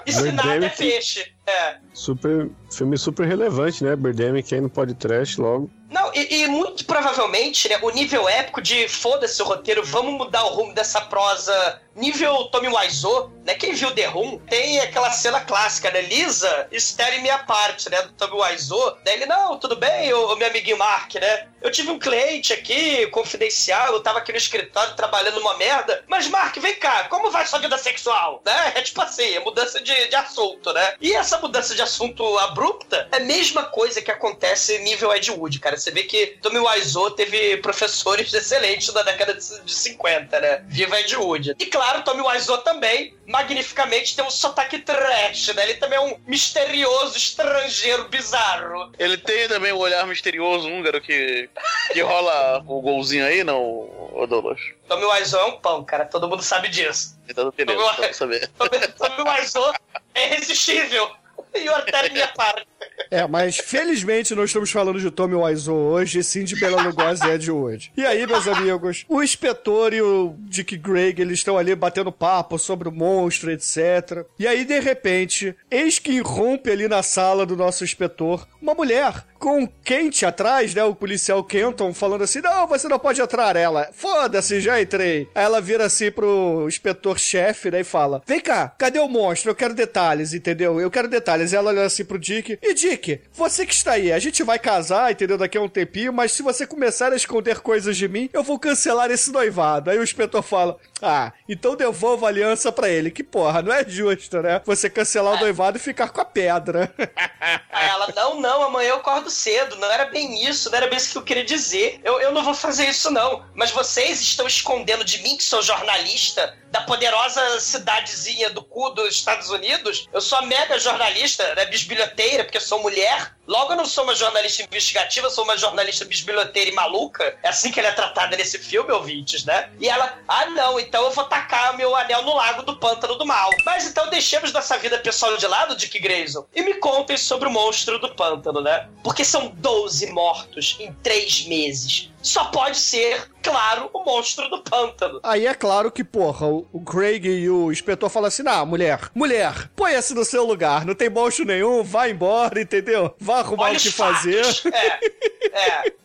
E se nada é peixe. É. Super, filme super relevante, né? Birdemic aí no podcast logo. Não, e, e muito provavelmente, né, o nível épico de foda-se o roteiro, vamos mudar o rumo dessa prosa nível Tommy Wiseau, né? Quem viu The Room tem aquela cena clássica, né? Lisa, estere minha parte, né? Do Tommy Wiseau. Daí ele, não, tudo bem, o meu amiguinho Mark, né? Eu tive um cliente aqui, confidencial, eu tava aqui no escritório trabalhando uma merda. Mas, Mark, vem cá, como vai sua vida sexual? Né? É tipo assim, é mudança de, de assunto, né? E essa mudança de assunto abrupta é a mesma coisa que acontece nível Ed Wood, cara. Você vê que Tommy Wiseau teve professores (laughs) excelentes na década de 50, né? Viva Ed Wood. E claro, Tommy Wiseau também, magnificamente, tem um sotaque trash, né? Ele também é um misterioso estrangeiro bizarro. Ele tem também o olhar misterioso húngaro que, que rola o golzinho aí, não, ô Douglas? Tommy Wiseau é um pão, cara. Todo mundo sabe disso. Então, beleza, Tommy- pra saber. Tommy, Tommy Wiseau é irresistível. E o até minha parte. (laughs) É, mas felizmente não estamos falando de Tommy Wiseau hoje, e sim de Bela Lugosi e Ed Wood. E aí, meus amigos, o inspetor e o Dick Greg, eles estão ali batendo papo sobre o monstro, etc. E aí, de repente, eis que irrompe ali na sala do nosso inspetor uma mulher com o Kent atrás, né? O policial Kenton falando assim: Não, você não pode entrar. Ela, foda-se, já entrei. Aí ela vira assim pro inspetor-chefe, né? E fala: Vem cá, cadê o monstro? Eu quero detalhes, entendeu? Eu quero detalhes. Ela olha assim pro Dick: E Dick, você que está aí, a gente vai casar, entendeu? Daqui a um tempinho, mas se você começar a esconder coisas de mim, eu vou cancelar esse noivado. Aí o inspetor fala: Ah, então devolva a aliança pra ele. Que porra, não é justo, né? Você cancelar o noivado e ficar com a pedra. (laughs) Aí ela, não, não, amanhã eu acordo cedo. Não era bem isso, não era bem isso que eu queria dizer. Eu, eu não vou fazer isso, não. Mas vocês estão escondendo de mim, que sou jornalista, da poderosa cidadezinha do cu dos Estados Unidos. Eu sou a mega jornalista, né, bisbilhoteira, porque sou mulher. Logo, eu não sou uma jornalista investigativa, sou uma jornalista bisbilhoteira e maluca. É assim que ela é tratada nesse filme, ouvintes, né? E ela, ah, não, então eu vou tacar meu anel no lago do pântano do mal. Mas então deixemos nossa vida pessoal de lado, Dick Grayson, e me contem sobre o monstro do pântano, né? Porque são 12 mortos em 3 meses. Só pode ser, claro, o monstro do pântano. Aí é claro que, porra, o, o Craig e o inspetor falam assim: ah, mulher, mulher, põe-se no seu lugar, não tem monstro nenhum, vai embora, entendeu? Vai arrumar Olha o que fazer. fatos. É, é. (laughs)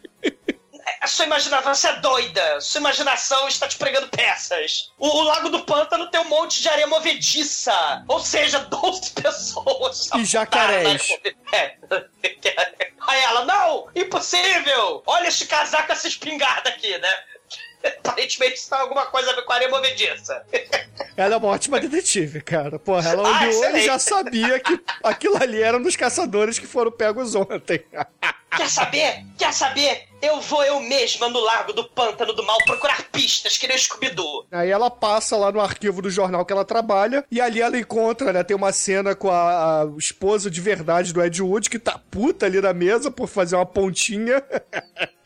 A sua imaginação, é doida. Sua imaginação está te pregando peças. O, o Lago do Pântano tem um monte de areia movediça. Ou seja, (laughs) 12 pessoas. E jacarés. É. (laughs) Aí ela, não, impossível. Olha este casaco, essa espingarda aqui, né? (laughs) Aparentemente isso tem alguma coisa a ver com areia movediça. Ela é uma ótima detetive, cara. Porra, ela Ah, olhou e já sabia que aquilo ali era um dos caçadores que foram pegos ontem. Quer saber? Quer saber? Eu vou eu mesma no Largo do Pântano do Mal procurar pistas que nem o Scooby-Doo. Aí ela passa lá no arquivo do jornal que ela trabalha e ali ela encontra, né? Tem uma cena com a, a esposa de verdade do Ed Wood que tá puta ali na mesa por fazer uma pontinha. (laughs)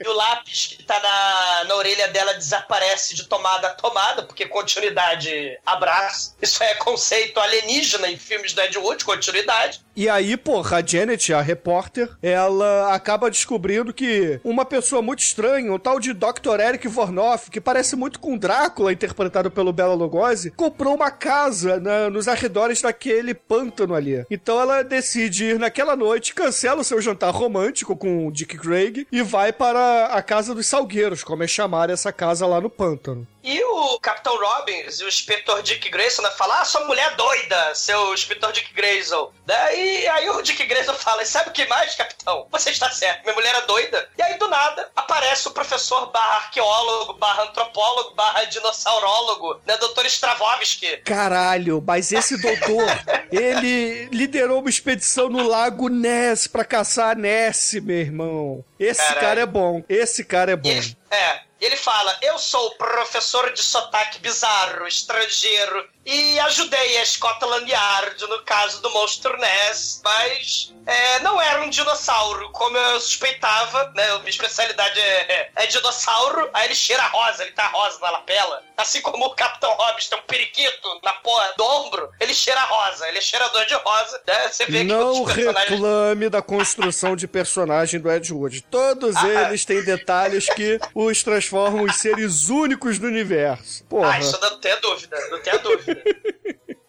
E o lápis que tá na, na orelha dela desaparece de tomada a tomada, porque continuidade abraço. Isso é conceito alienígena em filmes do Ed Wood, continuidade. E aí, porra, a Janet, a repórter, ela acaba descobrindo que uma pessoa muito estranha, um tal de Dr. Eric Vornoff, que parece muito com Drácula, interpretado pelo Bela Lugosi, comprou uma casa na- nos arredores daquele pântano ali. Então ela decide ir naquela noite, cancela o seu jantar romântico com o Dick Craig e vai para a Casa dos Salgueiros, como é chamar essa casa lá no pântano. E o Capitão Robbins e o Inspetor Dick Grayson né, falam: Ah, sua mulher é doida, seu Inspetor Dick Grayson. Daí aí o Dick Grayson fala: "E Sabe o que mais, capitão? Você está certo, minha mulher é doida. E aí do nada aparece o professor barra arqueólogo, barra antropólogo, barra dinossaurólogo, né, Dr. Stravovsky. Caralho, mas esse doutor, (laughs) ele liderou uma expedição no Lago Ness pra caçar a Ness, meu irmão. Esse Caralho. cara é bom, esse cara é bom. é, ele fala: Eu sou professor de sotaque bizarro, estrangeiro, e ajudei a Scotland Yard no caso do monstro Ness, mas é, não era um dinossauro, como eu suspeitava, né? Minha especialidade é, é dinossauro, aí ele cheira rosa, ele tá rosa na lapela. Assim como o Capitão Hobbs tem um periquito na porra do ombro, ele cheira rosa, ele é cheirador de rosa, né? Você vê que Não os personagens. reclame da construção de personagem do Ed Wood. Todos Ah, eles têm detalhes que os transformam em seres únicos do universo. Porra. Ah, isso não tenha dúvida, não tenha dúvida.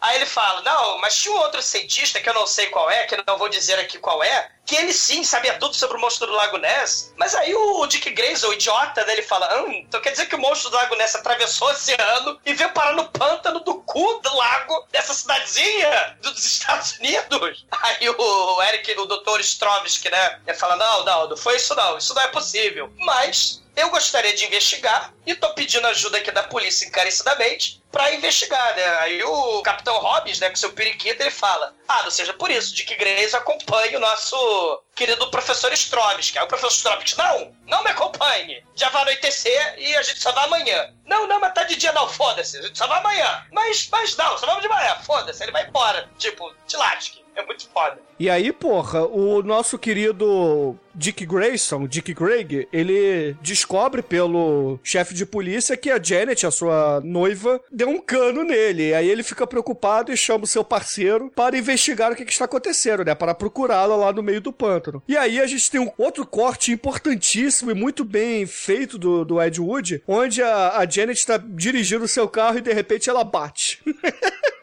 Aí ele fala, não, mas tinha um outro cientista que eu não sei qual é, que eu não vou dizer aqui qual é, que ele sim sabia tudo sobre o monstro do Lago Ness, mas aí o Dick Grayson, o idiota, né, ele fala, hum, então quer dizer que o monstro do Lago Ness atravessou o oceano e veio parar no pântano do cu do lago dessa cidadezinha dos Estados Unidos? (laughs) Aí o Eric, o Dr. Stromsky, né, ele fala, não, não, não foi isso não, isso não é possível. Mas eu gostaria de investigar e tô pedindo ajuda aqui da polícia encarecidamente para investigar, né? Aí o Capitão Hobbs, né, com seu periquito, ele fala: Ah, não seja por isso, Dick Grayson acompanha o nosso querido professor Stromsky. Aí o professor Stromsky, não, não me acompanhe. Já vai anoitecer e a gente só vai amanhã. Não, não, mas tá de dia não, foda-se, a gente só vai amanhã. Mas, mas não, só vamos de manhã, foda-se, ele vai embora. Tipo, te lasque. É muito foda. E aí, porra, o nosso querido Dick Grayson, Dick Craig, ele descobre pelo chefe de polícia que a Janet, a sua noiva, deu um cano nele. E aí ele fica preocupado e chama o seu parceiro para investigar o que, que está acontecendo, né? Para procurá-la lá no meio do pântano. E aí a gente tem um outro corte importantíssimo e muito bem feito do, do Ed Wood, onde a, a Janet está dirigindo o seu carro e de repente ela bate. (laughs)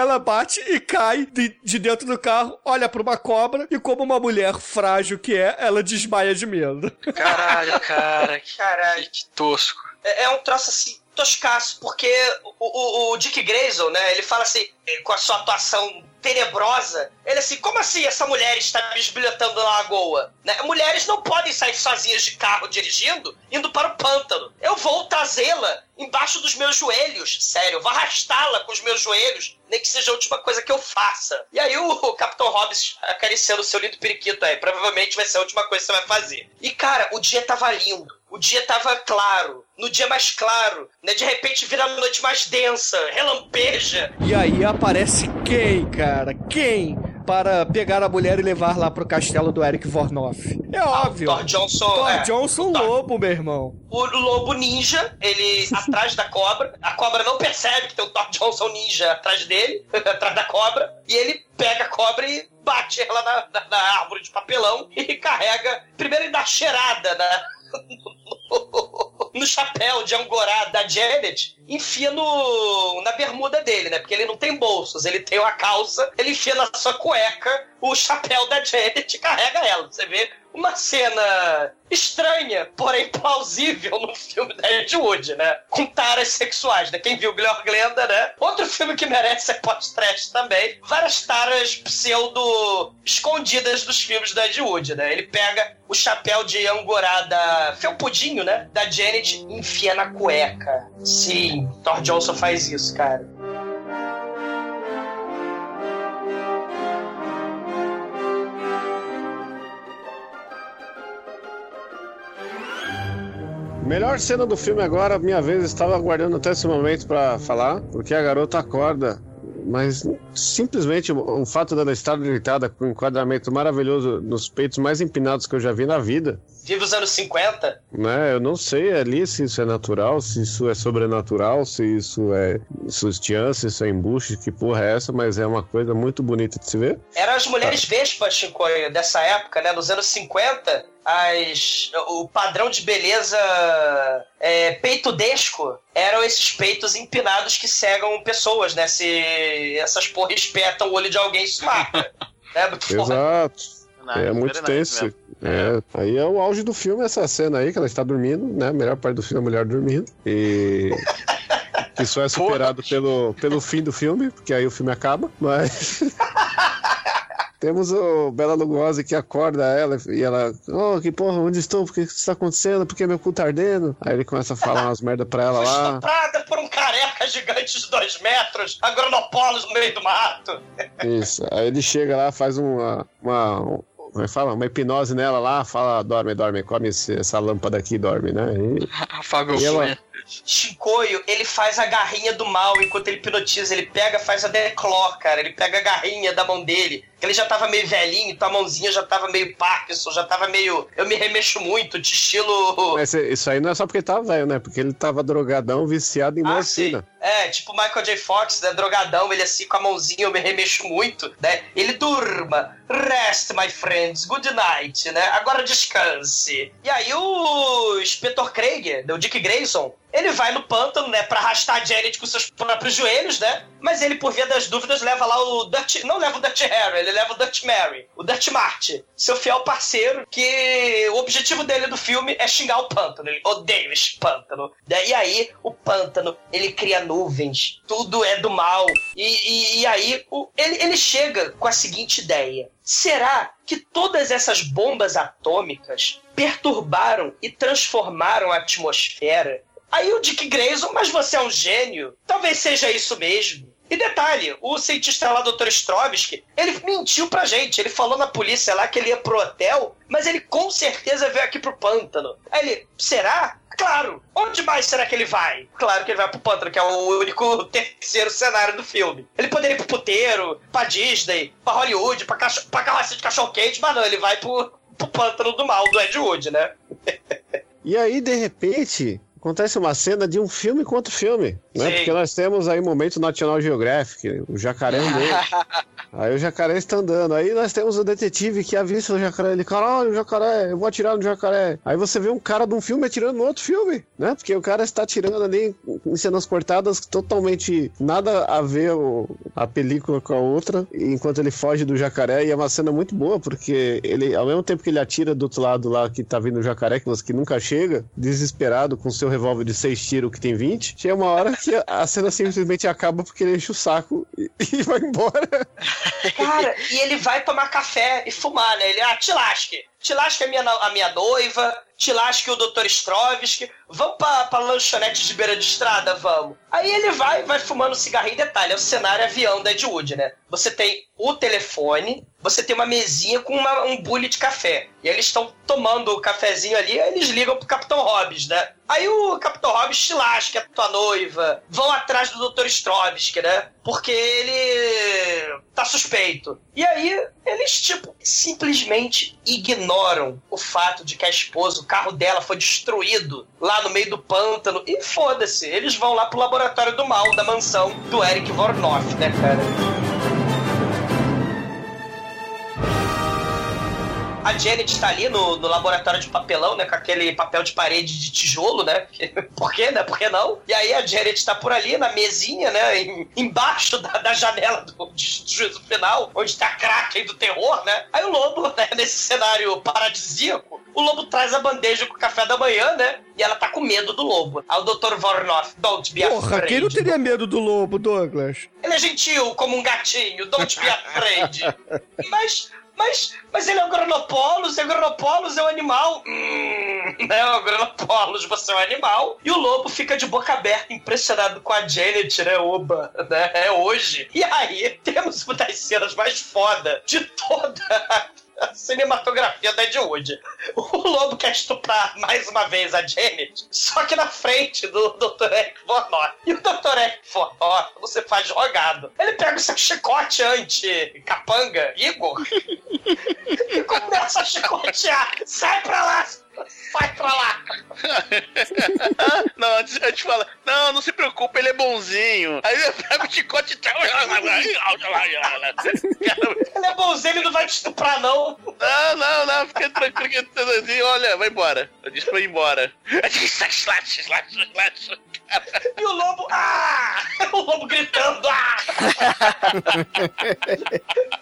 Ela bate e cai de, de dentro do carro, olha para uma cobra e, como uma mulher frágil que é, ela desmaia de medo. (laughs) Caralho, cara. Caralho, que tosco. É, é um troço assim, toscaço, porque o, o, o, Dick Grayson, né, ele fala assim, com a sua atuação tenebrosa, ele assim, como assim essa mulher está bisbilhotando na lagoa? Né? Mulheres não podem sair sozinhas de carro dirigindo, indo para o pântano. Eu vou trazê-la embaixo dos meus joelhos, sério, vou arrastá-la com os meus joelhos, nem que seja a última coisa que eu faça. E aí o, (laughs) Capitão Hobbs acariciando o seu lindo periquito aí, provavelmente vai ser a última coisa que você vai fazer. E cara, o dia tava lindo. O dia tava claro, no dia mais claro, né? De repente vira a noite mais densa, relampeja. E aí aparece quem, cara? Quem? Para pegar a mulher e levar lá pro castelo do Eric Vornoff. É óbvio. Thor Johnson. Thor é, Johnson Thor. Lobo, meu irmão. O lobo ninja, ele (laughs) atrás da cobra. A cobra não percebe que tem o Thor Johnson ninja atrás dele, (laughs) atrás da cobra. E ele pega a cobra e bate ela na, na- na árvore de papelão e carrega. Primeiro ele dá cheirada na. (laughs) No chapéu de angorá da Janet, enfia no, na bermuda dele, né? Porque ele não tem bolsos, ele tem uma calça, ele enfia na sua cueca o chapéu da Janet e (laughs) carrega ela. Você vê uma cena estranha, porém plausível no filme da Ed Wood, né? Com taras sexuais, né? Quem viu Glor Glenda, né? Outro filme que merece ser pós-trash também. Várias taras pseudo escondidas dos filmes da Ed Wood, né? Ele pega o chapéu de angorá da felpudinho, né? Da Janet e enfia na cueca. Sim, Thor Johnson faz isso, cara. Melhor cena do filme agora, minha vez, estava aguardando até esse momento pra falar, porque a garota acorda. Mas simplesmente o fato dela estar deitada com um enquadramento maravilhoso nos peitos mais empinados que eu já vi na vida, Vive os anos 50. né? Eu não sei ali se isso é natural, se isso é sobrenatural, se isso é sutiã, se isso é embuste, que porra é essa, mas é uma coisa muito bonita de se ver. Eram as mulheres vespas, Chicoio, dessa época, né? Nos anos 50, as, o padrão de beleza é, peitudesco eram esses peitos empinados que cegam pessoas, né? Se essas porra espetam o olho de alguém, isso mata. né? (laughs) Muito foda. Exato. Nice, é muito very nice tenso. mesmo. É, aí é o auge do filme, essa cena aí, que ela está dormindo, né? A melhor parte do filme é a mulher dormindo. E. (laughs) Que só é superado pelo, pelo fim do filme, porque aí o filme acaba, mas. (laughs) Temos o Bela Lugosi que acorda ela e ela, oh, que porra, onde estou? Por que isso está acontecendo? Por que meu cu tá ardendo? Aí ele começa a falar umas merda pra ela lá. estuprada por um careca gigante de dois metros, agronopolis no meio do mato. Isso. Aí ele chega lá, faz uma. uma como é fala? Uma hipnose nela lá, fala, dorme, dorme, come esse- essa lâmpada aqui, dorme, né? E, (laughs) Afaga o E ela-. Chicoio, ele faz a garrinha do mal enquanto ele hipnotiza. Ele pega, faz a decló, cara. Ele pega a garrinha da mão dele. Que Ele já tava meio velhinho, então a mãozinha já tava meio Parkinson, já tava meio. Eu me remexo muito, de estilo. (laughs) Mas isso aí não é só porque ele tava velho, né? Porque ele tava drogadão, viciado em Ah, morfina. É, tipo Michael J. Fox, né? Drogadão, ele assim com a mãozinha, eu me remexo muito, né? Ele durma, Rest, my friends, good night, né? Agora descanse. E aí o Inspetor Craig, o Dick Grayson, ele vai no pântano, né, pra arrastar a Janet com seus próprios joelhos, né? Mas ele, por via das dúvidas, leva lá o Dutch. Não leva o Dutch Harry, ele leva o Dutch Mary, o Dutch Marty, seu fiel parceiro, que o objetivo dele do filme é xingar o pântano. Ele odeia esse pântano. E aí, o pântano, ele cria nuvens, tudo é do mal. E, e, e aí, o, ele, ele chega com a seguinte ideia: será que todas essas bombas atômicas perturbaram e transformaram a atmosfera Aí o Dick Grayson, mas você é um gênio. Talvez seja isso mesmo. E detalhe, o cientista lá, Dr. Strovsky, ele mentiu pra gente. Ele falou na polícia lá que ele ia pro hotel, mas ele com certeza veio aqui pro pântano. Aí ele, será? Claro. Onde mais será que ele vai? Claro que ele vai pro pântano, que é o único (laughs) terceiro cenário do filme. Ele poderia ir pro puteiro, pra Disney, pra Hollywood, pra, cacho pra carroça de cachorro-quente, mas não, ele vai pro, pro pântano do mal, do Ed Wood, né? (laughs) e aí, de repente, acontece uma cena de um filme com outro filme, né? Porque nós temos aí momento National Geographic, o jacaré andando. (laughs) aí o jacaré está andando. Aí nós temos o detetive que avista o jacaré. Ele, caralho, o jacaré, eu vou atirar no jacaré. Aí você vê um cara de um filme atirando no outro filme, né? Porque o cara está atirando ali em cenas cortadas totalmente nada a ver a película com a outra, enquanto ele foge do jacaré. E é uma cena muito boa, porque ele, ao mesmo tempo que ele atira do outro lado lá que tá vindo o jacaré, que que nunca chega, desesperado com seu revólver de seis tiros que tem 20, chega uma hora que a cena simplesmente acaba porque ele enche o saco e, (laughs) e vai embora. Cara, e ele vai tomar café e fumar, né? Ele, ah, te lasque. Te lasque a minha, a minha noiva, te lasque o Dr. Strovski, vamos pra, pra lanchonete de beira de estrada, vamos. Aí ele vai, vai fumando cigarrinho. Detalhe, é o cenário avião da Ed Wood, né? Você tem o telefone, você tem uma mesinha com uma, um bule de café. E eles estão tomando o cafezinho ali, aí eles ligam pro Capitão Hobbes, né? Aí o Capitão Hobbes te lasca a tua noiva, vão atrás do Dr. Strovski, né? Porque ele tá suspeito. E aí eles, tipo, simplesmente ignoram o fato de que a esposa, o carro dela foi destruído lá no meio do pântano. E foda-se, eles vão lá pro laboratório do mal da mansão do Eric Vornoff, né, cara? A Janet tá ali no, no laboratório de papelão, né? Com aquele papel de parede de tijolo, né? (laughs) Por quê, né? Por que não? E aí a Janet tá por ali, na mesinha, né? Em, embaixo da, da janela do, juízo final, onde tá a Kraken do terror, né? Aí o lobo, né? Nesse cenário paradisíaco, o lobo traz a bandeja com o café da manhã, né? E ela tá com medo do lobo. Aí o Dr. Vornoff, don't be Porra, afraid. quem não teria medo do lobo, Douglas? Ele é gentil, como um gatinho, don't be afraid. (laughs) Mas mas, mas ele é o Gronopolos, e o Gronopolos é o animal. Hum, né? (laughs) O Gronopolos, você é um animal. E o lobo fica de boca aberta, impressionado com a Janet, né? Oba, né? É hoje. E aí, temos uma das cenas mais foda de toda a (laughs) (laughs) cinematografia da Ed Wood. O lobo quer estuprar mais uma vez a Janet, só que na frente do Dr. Eric Vornot. E o Dr. Eric Vornot, você faz jogado. Ele pega o seu chicote anti-capanga, Igor, (laughs) e começa a chicotear. Sai pra lá, Sai pra lá! não, antes, antes fala, não, não se preocupe, ele é bonzinho. Aí ele pega o chicote e tal. ele é bonzinho, ele não vai te estuprar, não. Não, não, não, fica tranquilo que assim, olha, vai embora. Eu disse pra ir embora. E o lobo, ah! O lobo gritando, ah!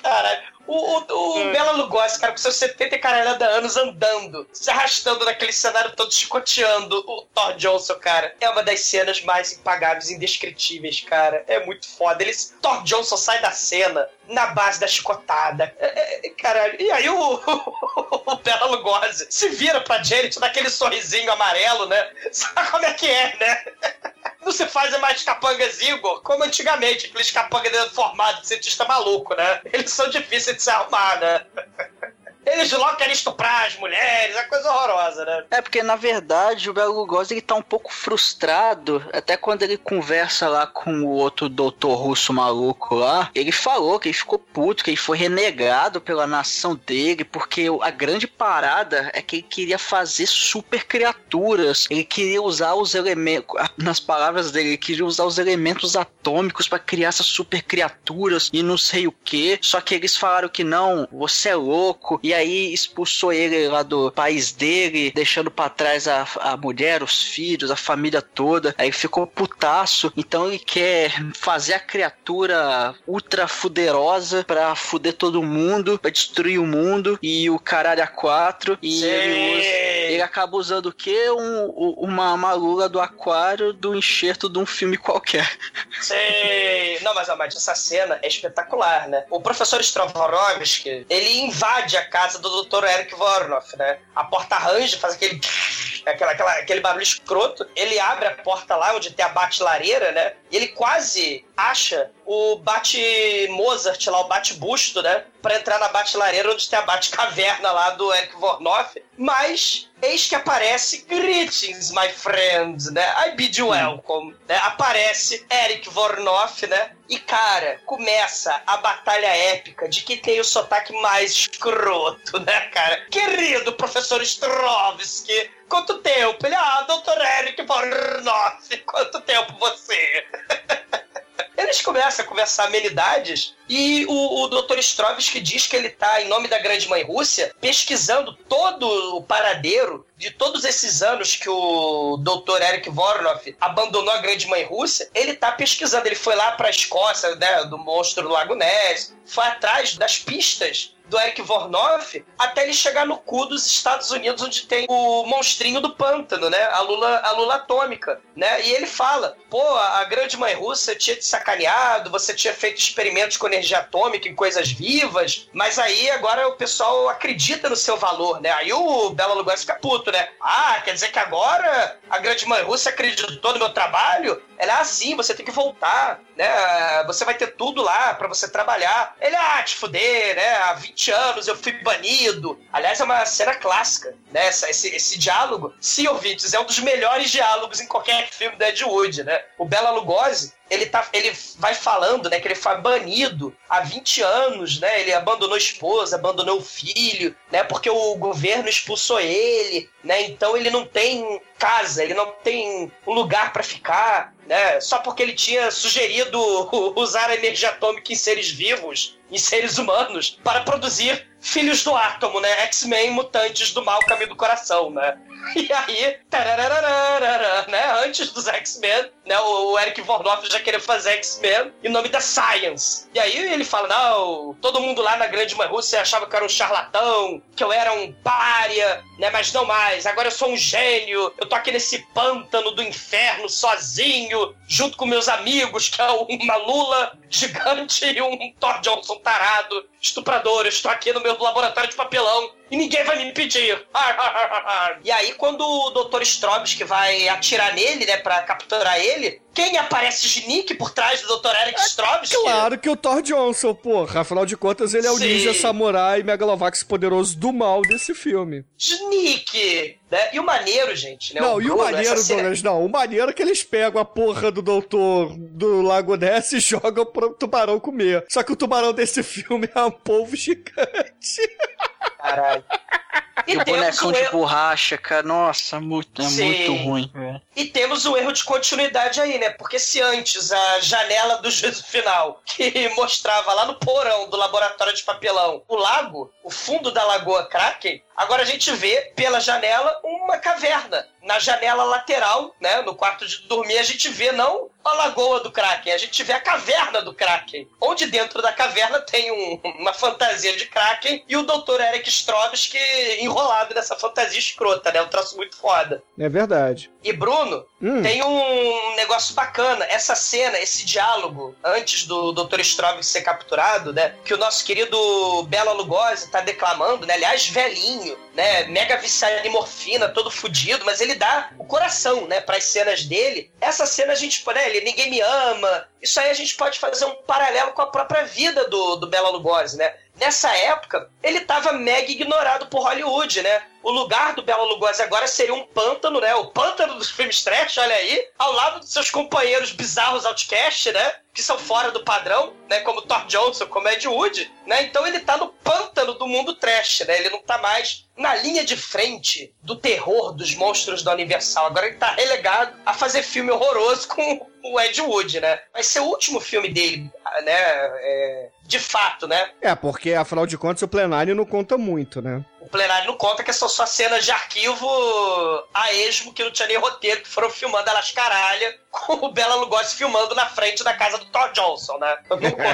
Caralho. O, o, o Bela Lugosi, cara, com seus 70 e caralhada anos andando, se arrastando naquele cenário todo, chicoteando o Thor Johnson, cara. É uma das cenas mais impagáveis, indescritíveis, cara. É muito foda. Ele, Thor Johnson sai da cena na base da chicotada. É, é, caralho. E aí o, (laughs) o, o Bela Lugosi se vira pra Janet naquele sorrisinho amarelo, né? (laughs) Sabe como é que é, né? (laughs) Não se faz mais capangas Igor como antigamente, aqueles capangas formados de cientista maluco, né? Eles são difíceis de se arrumar, né? (laughs) Eles logo querem estuprar as mulheres, é coisa horrorosa, né? É, porque na verdade o Bela Lugosi ele tá um pouco frustrado, até quando ele conversa lá com o outro doutor russo maluco lá, ele falou que ele ficou puto, que ele foi renegado pela nação dele, porque a grande parada é que ele queria fazer super criaturas, ele queria usar os elementos, nas palavras dele, ele queria usar os elementos atômicos para criar essas super criaturas e não sei o que, só que eles falaram que não, você é louco, e expulsou ele lá do país dele, deixando para trás a, a mulher, os filhos, a família toda. Aí ficou putaço. Então ele quer fazer a criatura ultra fuderosa pra fuder todo mundo, pra destruir o mundo e o caralho a quatro. E ele, usa, ele acaba usando o quê? Um, uma malula do aquário do enxerto de um filme qualquer. Sei. Não, mas, mas essa cena é espetacular, né? O professor Stravrovsky, ele invade a casa do Dr. Eric Vornoff, né? A porta arranja, faz aquele aquela, aquela, aquele barulho escroto. Ele abre a porta lá onde tem a bate-lareira, né? E ele quase acha o bate-Mozart lá, o bate-busto, né? Pra entrar na bate-lareira onde tem a bate-caverna lá do Eric Vornoff. Mas eis que aparece Greetings, my friend, né? I bid you welcome. Né? Aparece Eric Vornoff, né? E, cara, começa a batalha épica de quem tem o sotaque mais escroto, né, cara? Querido professor Strovski, quanto tempo? Ele, ah, doutor Eric Vornoff, quanto tempo você? (laughs) Eles começam a conversar amenidades e o, o Dr. Strovsky diz que ele está, em nome da Grande Mãe Rússia, pesquisando todo o paradeiro de todos esses anos que o Dr. Eric Voronoff abandonou a Grande Mãe Rússia. Ele está pesquisando, ele foi lá para a Escócia, né, do monstro do Lago Ness, foi atrás das pistas do Eric Vornoff até ele chegar no cu dos Estados Unidos, onde tem o monstrinho do pântano, né? A lula, a lula atômica, né? E ele fala: pô, a grande mãe russa tinha te sacaneado, você tinha feito experimentos com energia atômica em coisas vivas, mas aí agora o pessoal acredita no seu valor, né? Aí o Bela Lugosi fica puto, né? Ah, quer dizer que agora a grande mãe russa acreditou no meu trabalho? Ela é assim, você tem que voltar, né? Você vai ter tudo lá para você trabalhar. Ele, ah, te fuder, né? Há 20 anos eu fui banido. Aliás, é uma cena clássica, né? Esse, esse diálogo, se ouvintes, é um dos melhores diálogos em qualquer filme da Ed Wood, né? O Bela Lugosi, ele, tá, ele vai falando, né, que ele foi banido há 20 anos, né? Ele abandonou a esposa, abandonou o filho, né? Porque o governo expulsou ele, né? Então ele não tem casa, ele não tem um lugar para ficar, né? Só porque ele tinha sugerido (laughs) usar a energia atômica em seres vivos, em seres humanos, para produzir filhos do átomo, né? X-Men mutantes do mal caminho do coração, né? (laughs) E aí, né? Antes dos X-Men, né? O Eric Vornoff já queria fazer X-Men em nome da Science. E aí ele fala: não, todo mundo lá na Grande Mãe Rússia achava que eu era um charlatão, que eu era um pária, né? Mas não mais. Agora eu sou um gênio. Eu tô aqui nesse pântano do inferno sozinho, junto com meus amigos, que é uma Lula gigante e um Thor Johnson tarado, estuprador. Estou aqui no meu laboratório de papelão e ninguém vai me impedir. (laughs) e aí, quando o Dr. Strobsky vai atirar nele, né, pra capturar ele, quem aparece de Nick por trás do Dr. Eric Strobsky? Claro que o Thor Johnson, porra. Afinal de contas, ele é o Sim. ninja samurai megalovax poderoso do mal desse filme. Nick! Né? E o maneiro, gente, né? não, e o Bruno, maneiro, essa cena- Douglas, não. O maneiro é que eles pegam a porra do doutor do Lago Ness e jogam pro tubarão comer. Só que o tubarão desse filme é um polvo gigante. (laughs) Caralho. E o temos bonecão de erro- borracha, cara, nossa, muito, é Sim. muito ruim, velho. E temos um erro de continuidade aí, né? Porque se antes a janela do juízo final, que (laughs) mostrava lá no porão do laboratório de papelão o lago, o fundo da lagoa Kraken, agora a gente vê pela janela uma caverna. Na janela lateral, né? No quarto de dormir, a gente vê não a lagoa do Kraken, a gente vê a caverna do Kraken. Onde dentro da caverna tem um- uma fantasia de Kraken e o Dr. Eric Strovsky enrolado nessa fantasia escrota, né? Um troço muito foda. É verdade. E Bruno, Hum. tem um negócio bacana. Essa cena, esse diálogo, antes do Dr. Strobe ser capturado, né? Que o nosso querido Bela Lugosi tá declamando, né? Aliás, velhinho, né? Mega viciado em morfina, todo fudido, mas ele dá o coração, né? Pras cenas dele. Essa cena a gente, né? Ele, ninguém me ama. Isso aí a gente pode fazer um paralelo com a própria vida do, do Bela Lugosi, né? nessa época, ele tava mega ignorado por Hollywood, né? O lugar do Bela Lugosi agora seria um pântano, né? O pântano dos filmes trash, olha aí, ao lado dos seus companheiros bizarros Outcast, né? Que são fora do padrão, né? Como Thor Johnson, como Ed Wood, né? Então ele tá no pântano do mundo trash, né? Ele não tá mais na linha de frente do terror dos monstros da Universal. Agora ele tá relegado a fazer filme horroroso com o Ed Wood, né? Vai ser o último filme dele, né? É, de fato, né? É, porque afinal de contas o plenário não conta muito, né? O plenário não conta que são só cenas de arquivo a esmo que não tinha nem roteiro, que foram filmando elas caralha, com o Bela Lugosi filmando na frente da casa do Thor Johnson, né?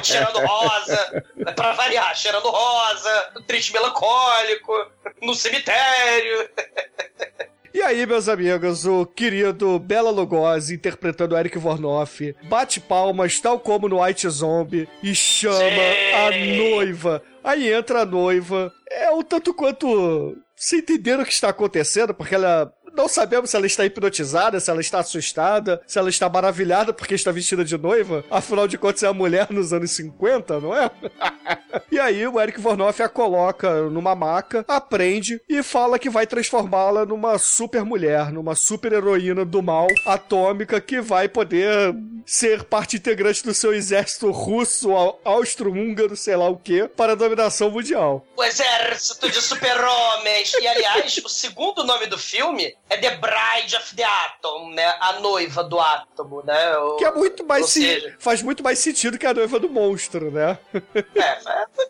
Cheirando rosa, né? pra variar, cheirando rosa, triste melancólico, no cemitério. (laughs) E aí, meus amigos, o querido Bela Lugosi interpretando Eric Vornoff bate palmas, tal como no White Zombie, e chama Sim. a noiva. Aí entra a noiva. É um tanto quanto. Sem entender o que está acontecendo, porque ela. Não sabemos se ela está hipnotizada, se ela está assustada, se ela está maravilhada porque está vestida de noiva. Afinal de contas, é a mulher nos anos 50, não é? (laughs) e aí, o Eric Vornoff a coloca numa maca, aprende e fala que vai transformá-la numa super mulher, numa super heroína do mal atômica que vai poder ser parte integrante do seu exército russo, au- austro-húngaro, sei lá o que, para a dominação mundial. O exército de super-homens. E, aliás, o segundo nome do filme é The Bride of the Atom, né? A noiva do átomo, né? O- Que é muito mais se- seja- faz muito mais sentido que a noiva do monstro, né? É,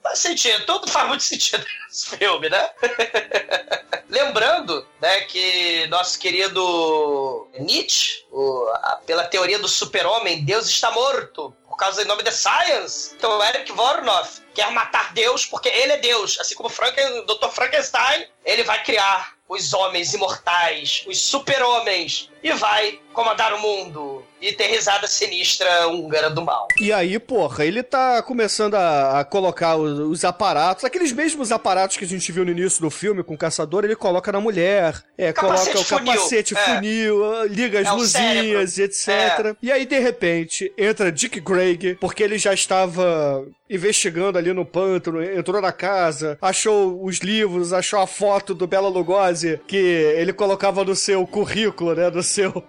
faz, sentido. Tudo faz muito (laughs) sentido nesse filme, né? (laughs) Lembrando, né, que nosso querido Nietzsche, o- a- pela teoria do super-homem, Deus está morto. Por causa do nome de Science. Então, Eric Vornoff quer matar Deus porque ele é Deus. Assim como Franken, Dr. Frankenstein, ele vai criar os homens imortais, os super-homens, e vai comandar o mundo e ter risada sinistra húngara do mal. E aí, porra, ele tá começando a, a colocar os, os aparatos, aqueles mesmos aparatos que a gente viu no início do filme com o caçador, ele coloca na mulher. É, Capacete coloca o funil, capacete, é. funil, liga as É luzinhas, etc. É. E aí, de repente, entra Dick Greg, porque ele já estava investigando ali no pântano, entrou na casa, achou os livros, achou a foto do Bela Lugosi que ele colocava no seu currículo, né? No seu.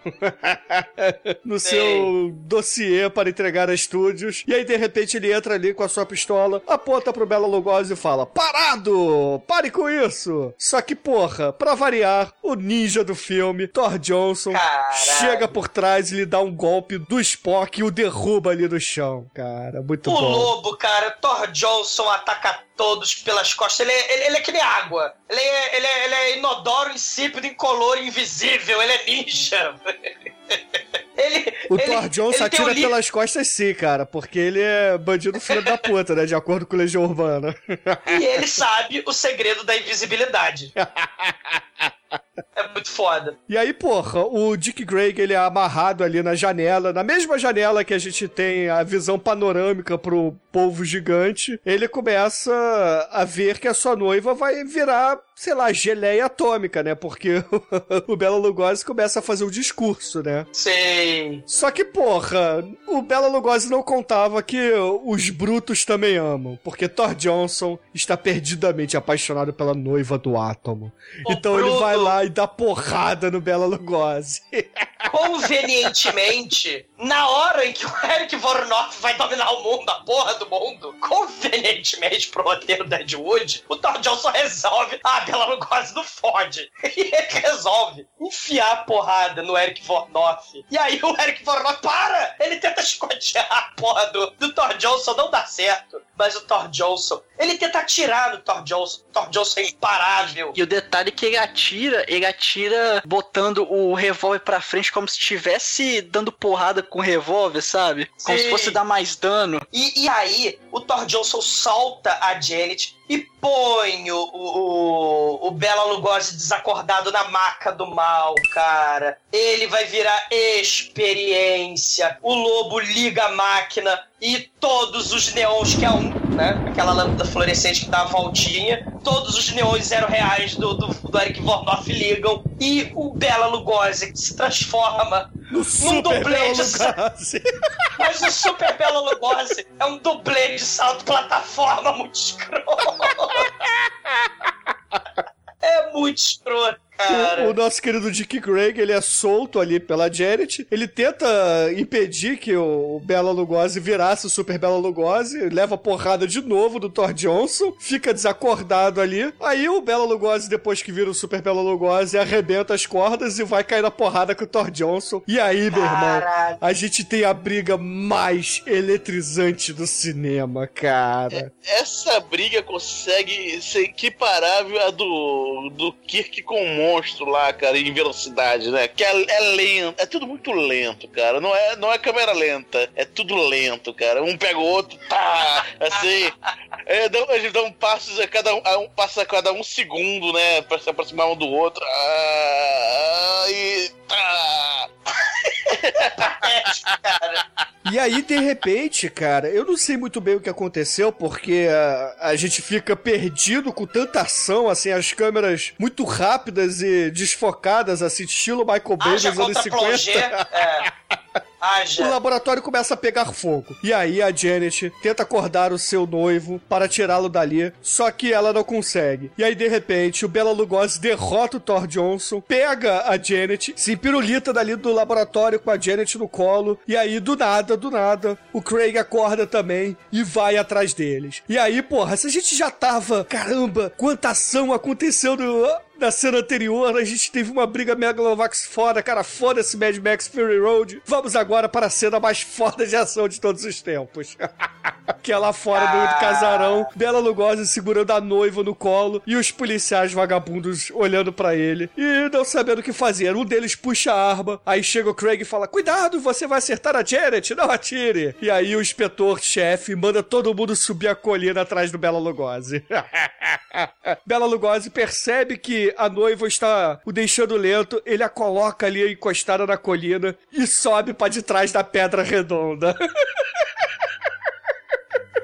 (laughs) no seu dossiê para entregar a estúdios. E aí, de repente, ele entra ali com a sua pistola, aponta pro Bela Lugosi e fala: Parado! Pare com isso! Só que, porra, pra variar, o ninja do filme, Thor Johnson, Caralho. chega por trás e lhe dá um golpe do Spock e o derruba ali no chão, cara. Muito O bom. lobo, cara, Thor Johnson ataca todos pelas costas. Ele é, ele, ele é que nem água. Ele é, ele, é, ele é inodoro, insípido, incolor, invisível. Ele é ninja. (laughs) ele, O ele- Thor tem atira li- pelas costas sim, cara, porque ele é bandido filho da puta, né? De acordo com o Legião Urbana. E ele sabe o segredo da invisibilidade. (laughs) É muito foda. E aí, porra, o Dick Greg, ele é amarrado ali na janela, na mesma janela que a gente tem a visão panorâmica pro polvo gigante, ele começa a ver que a sua noiva vai virar, sei lá, geleia atômica, né? Porque (laughs) o Bela Lugosi começa a fazer um discurso, né? Sei. Só que, porra, o Bela Lugosi não contava que os brutos também amam, porque Thor Johnson está perdidamente apaixonado pela noiva do átomo. Ô, então ele vai lá e dá porrada no Bela Lugosi. (laughs) Convenientemente, na hora em que o Eric Vornoff vai dominar o mundo, a porra do mundo, convenientemente pro roteiro da Ed Wood, o Thor Johnson resolve, ah, Bela Lugosi não fode. (laughs) E ele resolve enfiar a porrada no Eric Vornoff. E aí o Eric Vornoff para! Ele tenta escotear a porra do, do Thor Johnson, não dá certo. Mas o Thor Johnson, ele tenta atirar no Thor Johnson. O Thor Johnson é imparável. E o detalhe é que ele atira, ele atira botando o revólver pra frente como se estivesse dando porrada com o revólver, sabe? Como Sim. se fosse dar mais dano. E, e aí, o Thor Johnson solta a Janet e põe o, o, o, Bela Lugosi desacordado na maca do mal, cara. Ele vai virar experiência. O lobo liga a máquina e todos os neons que a um né? Aquela lâmpada fluorescente que dá a voltinha. Todos os neões zero reais do, do, do Eric Vornoff ligam. E o Bela Lugosi se transforma No num dublê de salto. Lugosi. Mas o Super Bela Lugosi é um dublê de salto plataforma muito escroto. (laughs) É muito escroto. O, o nosso querido Dick Greg, ele é solto ali pela Janet. Ele tenta impedir que o Bela Lugosi virasse o Super Bela Lugosi. Leva porrada de novo do Thor Johnson. Fica desacordado ali. Aí o Bela Lugosi, depois que vira o Super Bela Lugosi, arrebenta as cordas e vai cair na porrada com o Thor Johnson. E aí, meu irmão, a gente tem a briga mais eletrizante do cinema, cara. Essa briga consegue ser equiparável à do, do Kirk com o monstro lá, cara, em velocidade, né? Que é, é lento, é tudo muito lento, cara. Não é, não é câmera lenta, é tudo lento, cara. Um pega o outro, assim. É, eles dão passos a cada um, um passo a cada um segundo, né? Pra se aproximar um do outro. Ah, e tá. E aí, de repente, cara, eu não sei muito bem o que aconteceu, porque a, a gente fica perdido com tanta ação, assim, as câmeras muito rápidas e desfocadas, assim, estilo Michael Bay dos anos contra 50. plongé. É. O Haja. laboratório começa a pegar fogo. E aí a Janet tenta acordar o seu noivo para tirá-lo dali, só que ela não consegue. E aí, de repente, o Bela Lugosi derrota o Thor Johnson, pega a Janet, se empirulita dali do laboratório com a Janet no colo, e aí, do nada, do nada, o Craig acorda também e vai atrás deles. E aí, porra, se a gente já tava, caramba, quanta ação aconteceu no, na cena anterior, a gente teve uma briga Megalovax foda, cara, foda esse Mad Max Fury Road. Vamos agora para a cena mais foda de ação de todos os tempos. (laughs) que é lá fora do, do casarão, Bela Lugosi segurando a noiva no colo e os policiais vagabundos olhando pra ele e não sabendo o que fazer. Um deles puxa a arma, aí chega o Craig e fala: Cuidado, você vai acertar a Janet, não atire. E aí o inspetor-chefe manda todo mundo subir a colina atrás do Bela Lugosi. (laughs) Bela Lugosi percebe que a noiva está o deixando lento, ele a coloca ali encostada na colina e sobe pra de trás da pedra redonda.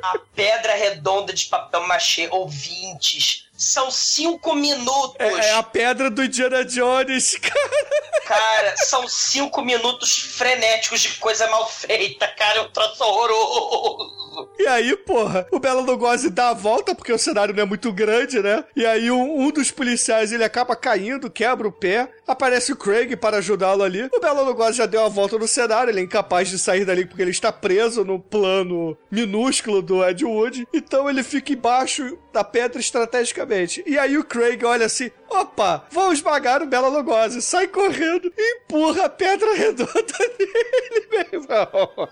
A pedra redonda de papel machê, ouvintes. São cinco minutos. É, é a pedra do Indiana Jones, (laughs) cara. Cara, são cinco minutos frenéticos de coisa mal feita, cara. É um troço horroroso. E aí, porra, o Bela Lugosi dá a volta, porque o cenário não é muito grande, né? E aí um, um dos policiais, ele acaba caindo, quebra o pé, aparece o Craig para ajudá-lo ali. O Bela Lugosi já deu a volta no cenário, ele é incapaz de sair dali porque ele está preso no plano minúsculo do Ed Wood. Então ele fica embaixo da pedra estrategicamente. E aí o Craig olha assim, opa, vou esmagar o Bela Lugosi, sai correndo e empurra a pedra (laughs) redonda nele, meu irmão.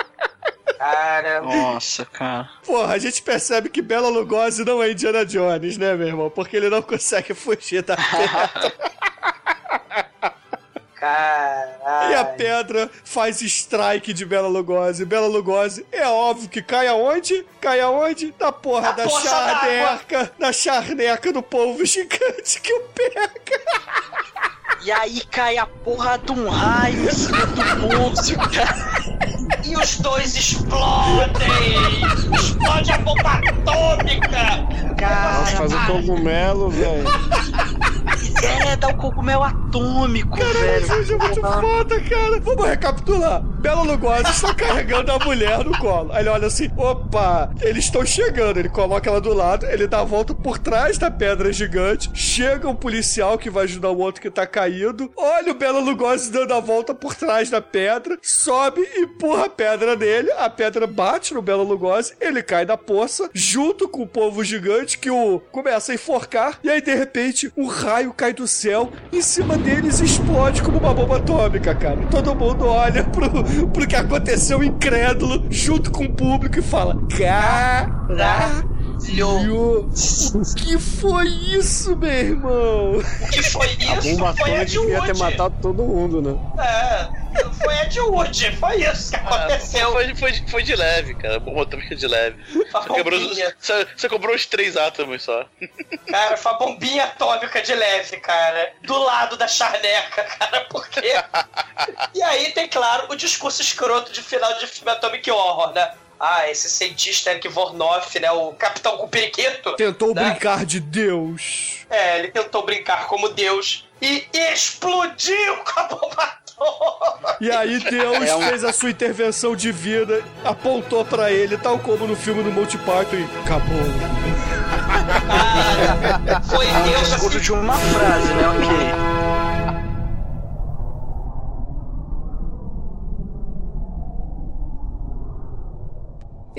(laughs) Cara, Nossa, cara. Porra, a gente percebe que Bela Lugosi não é Indiana Jones, né, meu irmão? Porque ele não consegue fugir da pedra. (laughs) caralho. e a pedra faz strike de Bela Lugosi. Bela Lugosi, é óbvio que cai aonde? Cai aonde? Na porra Na da poça charneca. Na charneca do povo gigante que o pega. E aí cai a porra de um raio em cima do monstro, cara. E os dois explodem! Explode a bomba atômica! Nossa, Cara, faz um cogumelo, velho. é, dá um cogumelo atômico, velho. Isso é muito foda, cara. Vamos recapitular. Bela Lugosi está carregando a mulher no colo. Aí ele olha assim, opa, eles estão chegando. Ele coloca ela do lado, ele dá a volta por trás da pedra gigante. Chega um policial que vai ajudar o outro que tá caído. Olha o Bela Lugosi dando a volta por trás da pedra. Sobe e empurra a pedra nele. A pedra bate no Bela Lugosi. Ele cai da poça, junto com o povo gigante que o começa a enforcar. E aí, de repente, um raio cai do céu em cima deles e explode como uma bomba atômica, cara. Todo mundo olha pro, pro que aconteceu incrédulo, junto com o público, e fala: Caralho! O que foi isso, meu irmão? O que foi A isso? bomba Foi atômica Ed devia ter matado todo mundo, né? É, foi Ed Wood. Foi isso que aconteceu. Foi, foi, foi de leve, cara. Bomba atômica de leve. Você quebrou, bombinha. você, você cobrou os três átomos só. Cara, foi uma bombinha atômica de leve, cara. Do lado da charneca, cara, porque. (laughs) e aí tem, claro, o discurso escroto de final de filme Atomic Horror, né? Ah, esse cientista Eric Vornoff, né, o capitão com periquito. Tentou né? brincar de Deus. É, ele tentou brincar como Deus e explodiu com a bomba. E aí (laughs) Deus É um- fez a sua intervenção divina, apontou pra ele, tal como no filme do Monty Python, e acabou. Ah, foi Deus Escuto assim, de uma frase, né? Ok.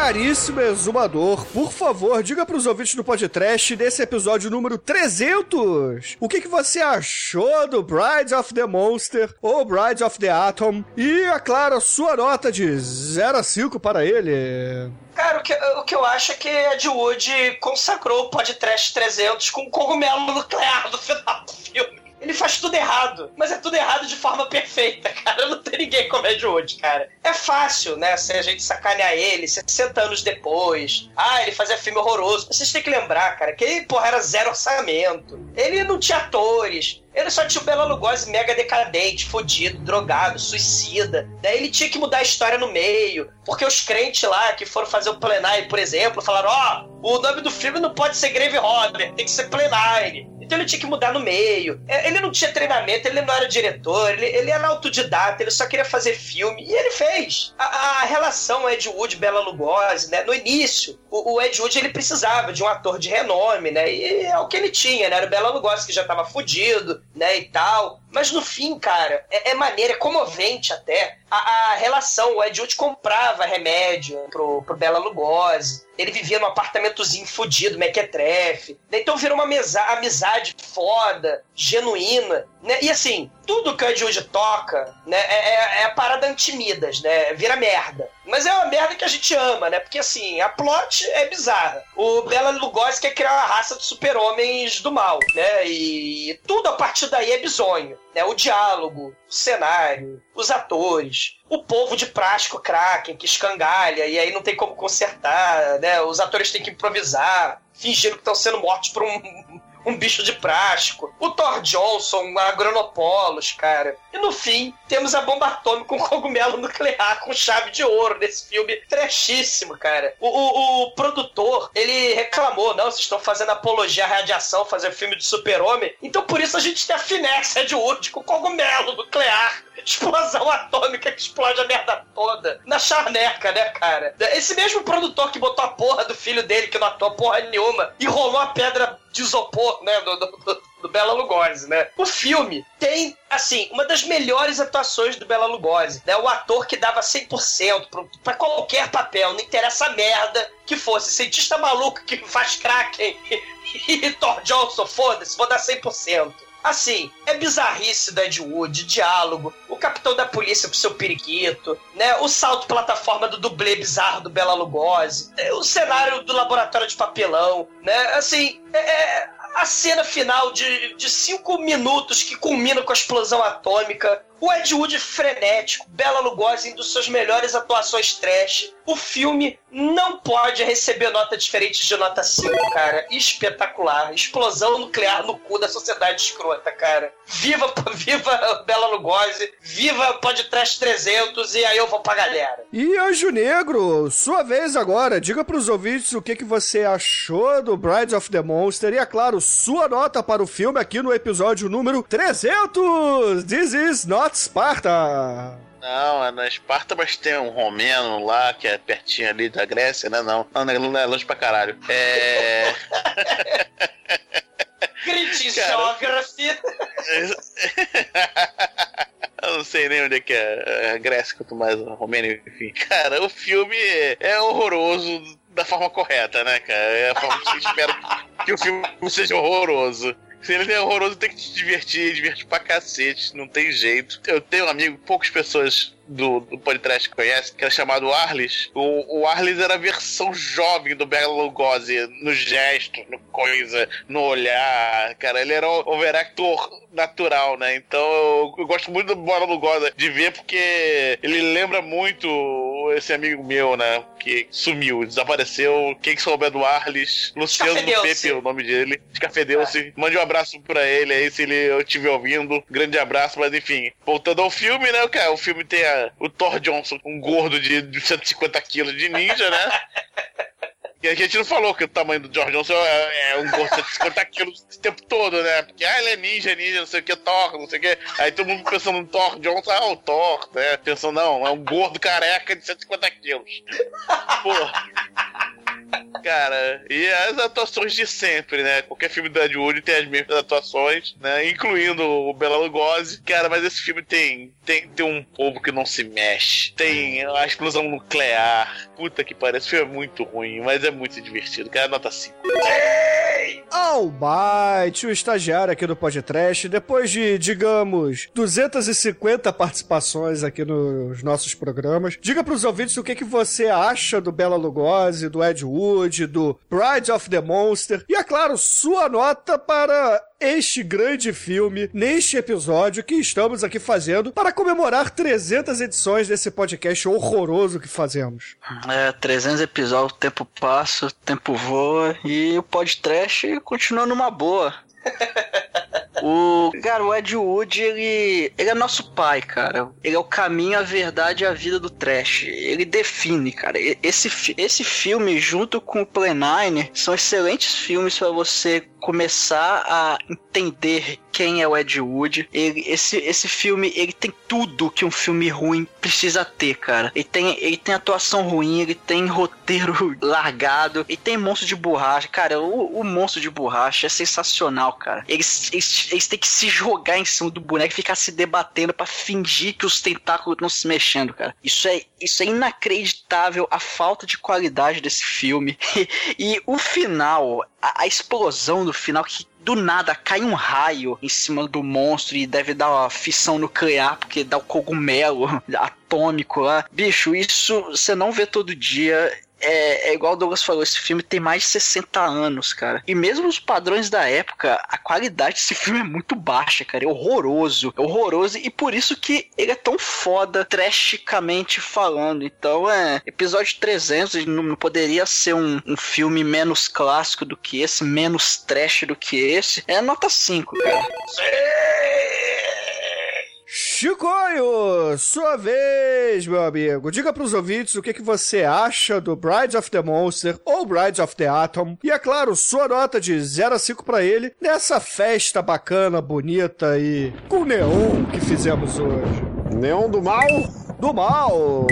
Caríssimo exumador, por favor, diga pros ouvintes do podcast desse episódio número 300 o que, que você achou do Brides of the Monster ou Brides of the Atom e, é claro, a sua nota de 0 a 5 para ele. Cara, o que, o que eu acho é que Ed Wood consagrou o podcast 300 com um cogumelo nuclear no final do filme. Ele faz tudo errado, mas é tudo errado de forma perfeita, (laughs) cara. Não tem ninguém como Ed Wood, cara. É fácil, né, se a gente sacanear ele 60 anos depois. Ah, ele fazia filme horroroso. Vocês têm que lembrar, cara, que ele, porra, era zero orçamento. Ele não tinha atores. Ele só tinha o Bela Lugosi mega decadente, fudido, drogado, suicida. Daí ele tinha que mudar a história no meio. Porque os crentes lá que foram fazer o Plenine, por exemplo, falaram: ó, o nome do filme não pode ser Grave Robber, tem que ser Plenine. Então ele tinha que mudar no meio. É, Ele não tinha treinamento, ele não era diretor, ele, ele era autodidata, ele só queria fazer filme. E ele fez. A, a relação Ed Wood Bela Lugosi, né? No início, o, o Ed Wood ele precisava de um ator de renome, né? E é o que ele tinha, né? Era o Bela Lugosi que já tava fudido, né? E tal. Mas no fim, cara, é, é maneira, é comovente até. A, a relação, o Ed Wood comprava remédio pro, pro Bela Lugosi. Ele vivia num apartamentozinho fudido, mequetrefe. Então virou uma amizade foda, genuína, né? E assim, tudo que o Ed Wood toca, né, é, é, é a parada antimidas, né? Vira merda. Mas é uma merda que a gente ama, né? Porque assim, a plot é bizarra. O Bela Lugosi quer criar uma raça de super-homens do mal, né? E tudo a partir daí é bizonho. Né? O diálogo, o cenário, os atores, o povo de plástico Kraken que escangalha e aí não tem como consertar, né? Os atores têm que improvisar, fingindo que estão sendo mortos por um, um bicho de plástico. O Thor Johnson, a Agronopolos, cara. E no fim, temos a bomba atômica com (laughs) cogumelo nuclear com chave de ouro nesse filme trashíssimo, cara. O, o, o produtor, ele reclamou, não, vocês estão fazendo apologia à radiação, fazer filme de super-homem. Então por isso a gente tem a finesse de Wood com cogumelo nuclear. Explosão atômica que explode a merda toda. Na charneca, né, cara? Esse mesmo produtor que botou a porra do filho dele, que não atuou porra nenhuma, e rolou a pedra de isopor, né, do, do, do, Bela Lugosi, né? O filme tem, assim, uma das melhores atuações do Bela Lugosi, né? O ator que dava 100% pra, pra qualquer papel, não interessa a merda que fosse. Cientista maluco que faz Kraken e, (laughs) e Thor Johnson, foda-se, vou dar 100%. Assim, é bizarrice da Ed Wood, diálogo, o capitão da polícia pro seu periquito, né? O salto plataforma do dublê bizarro do Bela Lugosi, é, o cenário do laboratório de papelão, né? Assim, é, é a cena final de, de cinco minutos que culmina com a explosão atômica, o Ed Wood frenético, Bela Lugosi, indo suas melhores atuações trash. O filme não pode receber nota diferente de nota 5, cara. Espetacular. Explosão nuclear no cu da sociedade escrota, cara. Viva, (laughs) viva Bela Lugosi, viva Podcast 300 e aí eu vou pra galera. E Anjo Negro, sua vez agora. Diga pros ouvintes o que, que você achou do Brides of the Monster e, é claro, sua nota para o filme aqui no episódio número 300. This is not Sparta. Não, é na Esparta, mas tem um romeno lá, que é pertinho ali da Grécia, né? Não, não, não é longe pra caralho. É. (laughs) (laughs) Critics Cara. Geography. (laughs) Eu não sei nem onde é que é a Grécia, quanto mais a Romênia, enfim. Cara, o filme é horroroso da forma correta, né, cara? É a forma que você espera que o filme seja horroroso. Se ele é horroroso, tem que te divertir, divertir pra cacete, não tem jeito. Eu tenho um amigo, poucas pessoas do, do podcast que conhece, que era chamado Arlis. O, o Arlis era a versão jovem do Bela Lugosi, no gesto, no coisa, no olhar, cara. Ele era o overactor natural, né? Então eu, eu gosto muito do Bela Lugosi de ver porque ele lembra muito esse amigo meu, né? Que sumiu, desapareceu. Quem que souber do Arlis, Luciano Escafedeu-se. Pepe, o nome dele. Escafedeu-se. Mande um abraço pra ele aí, se ele estiver ouvindo. Grande abraço, mas enfim. Voltando ao filme, né, cara? O filme tem a- o Thor Johnson, um gordo de, de 150 quilos de ninja, né? E a gente não falou que o tamanho do George Johnson é, é um gordo de 150 quilos o tempo todo, né? Porque, ah, ele é ninja, ninja, não sei o que, Thor, não sei o que. Aí todo mundo pensando no Thor Johnson, ah, o Thor, né? Pensando, não, é um gordo careca de 150 quilos. Porra. Cara, e as atuações de sempre, né? Qualquer filme Ed Wood tem as mesmas atuações, né? Incluindo o Bela Lugosi. Cara, mas esse filme tem, tem, tem um povo que não se mexe. Tem a explosão nuclear. Puta que pariu. Esse filme é muito ruim, mas é muito divertido. Cara, nota 5. Almighty, o estagiário aqui do podcast, depois de, digamos, 250 participações aqui nos nossos programas, diga pros ouvintes o que, que você acha do Bela Lugosi, do Ed Wood, do Bride of the Monster, e, é claro, sua nota para este grande filme, neste episódio que estamos aqui fazendo para comemorar 300 edições desse podcast horroroso que fazemos. É, 300 episódios, tempo passa, tempo voa e o podcast continua numa boa. (laughs) O, cara, o Ed Wood, ele, ele é nosso pai, cara. Ele é o caminho, a verdade e a vida do trash. Ele define, cara. Esse, esse filme, junto com o Play Nine, são excelentes filmes para você começar a entender quem é o Ed Wood. Ele, esse, esse filme, ele tem tudo que um filme ruim precisa ter, cara. Ele tem, ele tem atuação ruim, ele tem roteiro (laughs) largado, ele tem monstro de borracha. Cara, o, o monstro de borracha é sensacional, cara. Eles, eles, eles têm que se jogar em cima do boneco e ficar se debatendo pra fingir que os tentáculos não se mexendo, cara. Isso é, isso é inacreditável, a falta de qualidade desse filme. (laughs) e o final, a, a explosão do final que do nada cai um raio em cima do monstro e deve dar uma fissão nuclear porque dá o cogumelo (laughs) atômico lá. Bicho, isso você não vê todo dia. É, é igual o Douglas falou, esse filme tem mais de 60 anos, cara. E mesmo os padrões da época, a qualidade desse filme é muito baixa, cara. É horroroso. É horroroso. E por isso que ele é tão foda, trashicamente falando. Então, é. Episódio 300 ele não poderia ser um, um filme menos clássico do que esse, menos trash do que esse. É nota 5, cara. Chicoio, sua vez, meu amigo. Diga pros ouvintes o que, que você acha do Brides of the Monster ou Brides of the Atom. E é claro, sua nota de 0 a 5 pra ele nessa festa bacana, bonita e com neon que fizemos hoje. Neon do Mal? Do mal!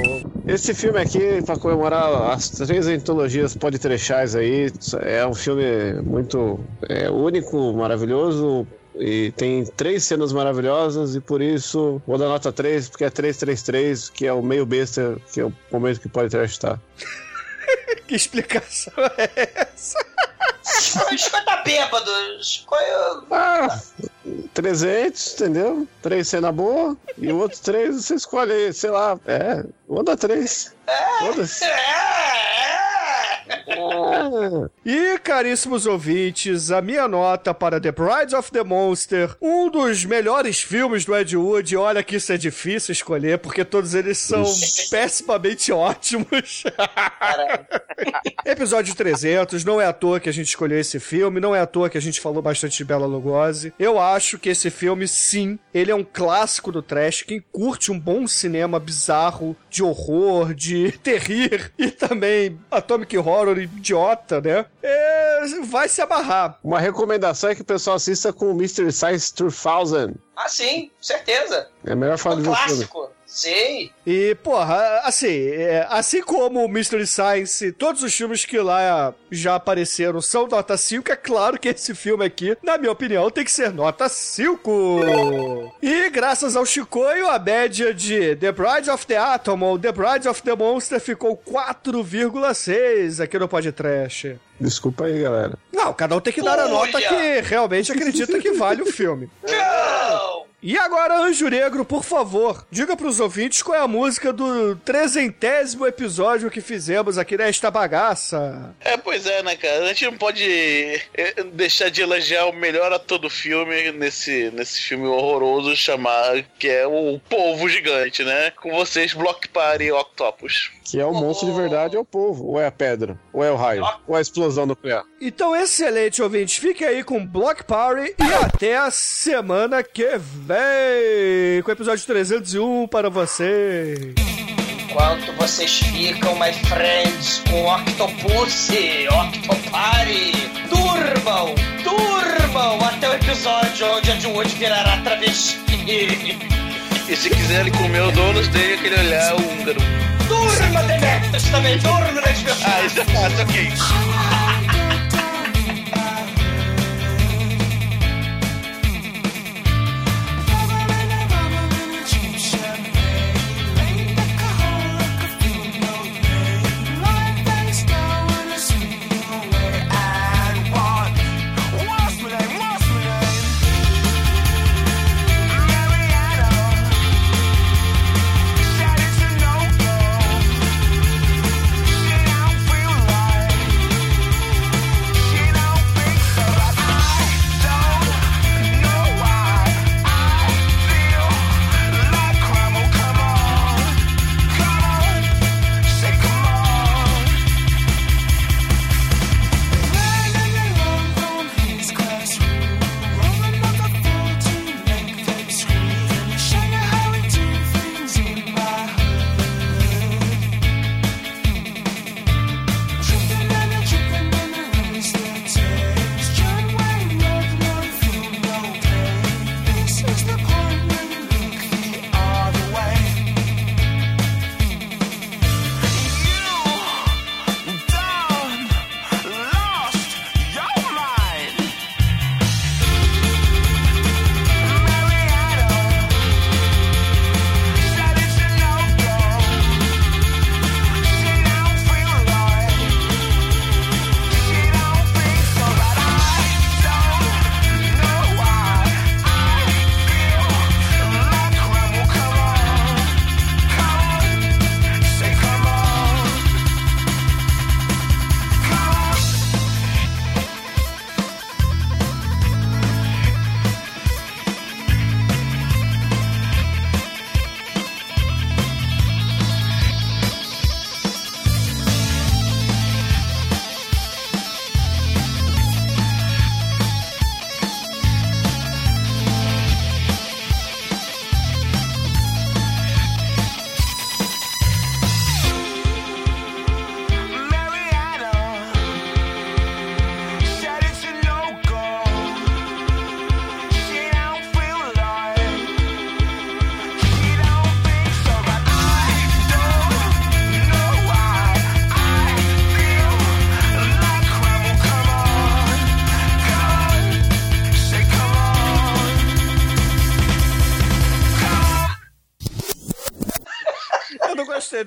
Esse filme aqui, pra comemorar as três antologias podtrechais aí, é um filme muito é, único, maravilhoso. E tem três cenas maravilhosas e por isso vou dar nota 3, porque é 333, que é o meio besta, que é o momento que pode estar. (laughs) Que explicação é essa? O Chico tá bêbado. Chico, eu- Ah, 300, entendeu? Três cena boa e o outro três você escolhe sei lá. É, vou dar três. Foda-se. É, é. E, caríssimos ouvintes, a minha nota para The Brides of the Monster, um dos melhores filmes do Ed Wood. Olha que isso é difícil escolher, porque todos eles são pessimamente ótimos. Episódio 300, não é à toa que a gente escolheu esse filme, não é à toa que a gente falou bastante de Bela Lugosi. Eu acho que esse filme, sim, ele é um clássico do trash. Quem curte um bom cinema bizarro, de horror, de terrir e também Atomic Horror idiota, né? É, vai se amarrar. Uma recomendação é que o pessoal assista com o Mystery Science 3000. Ah, sim, certeza. É a melhor forma Um de ver o filme. Sei. E, porra, assim, é, assim como o Mystery Science, todos os filmes que lá já apareceram são nota 5, é claro que esse filme aqui, na minha opinião, tem que ser nota 5. E graças ao Chicoio, a média de The Bride of the Atom ou The Bride of the Monster ficou 4,6 aqui no podcast. Desculpa aí, galera. Não, cada um tem que dar a nota que realmente acredita que vale o filme. Não! E agora, Anjo Negro, por favor, diga pros ouvintes qual é a música do trezentésimo episódio que fizemos aqui nesta bagaça. É, pois é, né, cara? A gente não pode eh, deixar de elogiar o melhor ator do filme nesse, nesse filme horroroso chamar que é o Povo Gigante, né? Com vocês, Block Party Octopus. Que é o monstro de verdade é o povo, ou é a pedra, ou é o raio, ou é a explosão nuclear. Então, excelente, ouvintes. Fique aí com Block Party e até a semana que vem com o episódio 301 para vocês. Enquanto vocês ficam, my friends, com Octopus, Octopari, durmam, durmam até o episódio onde a Jude virará travesti. E se quiserem comer o donos, dê aquele olhar húngaro. Durma, Demetrius, também durma nas minhas Ah, isso é fácil, ok.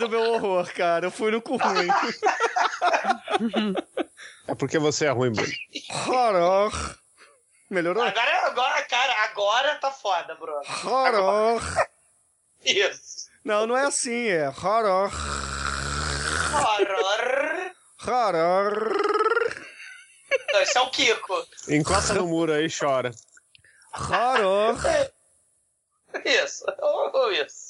Do meu horror, cara. Eu fui no cu ruim. (laughs) É porque você é ruim, Bruno. Horror. Melhorou? Agora, agora, cara, agora tá foda, Bruno. Horror. Isso. Não, não é assim, é horror. Horror. Horror. Não, esse é o Kiko. Encosta no muro aí e chora. Horror. Isso. Ou isso.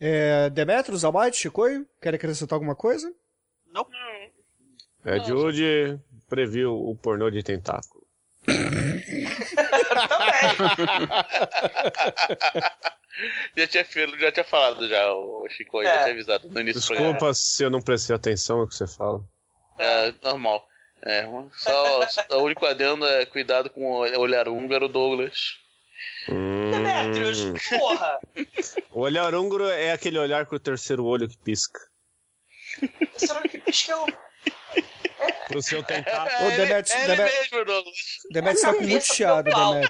É, Demetrius, Almighty, Chicoio, quer acrescentar alguma coisa? Não. É, Jude previu o pornô de tentáculo. (laughs) já, tinha, já tinha falado já, o Chico, já É. tinha avisado no início. Desculpa se eu não prestei atenção no que você fala. É, normal. É, só, só o único adendo é cuidado com o olhar húngaro, Douglas. Hum, Demetrius, porra. (laughs) O olhar húngaro é aquele olhar com o terceiro olho que pisca. Será que pisca eu. Pro (laughs) seu tentáculo. Ô, Demetrius, É Demetrius. Demetrius tá com muito é o chiado, Demetrius.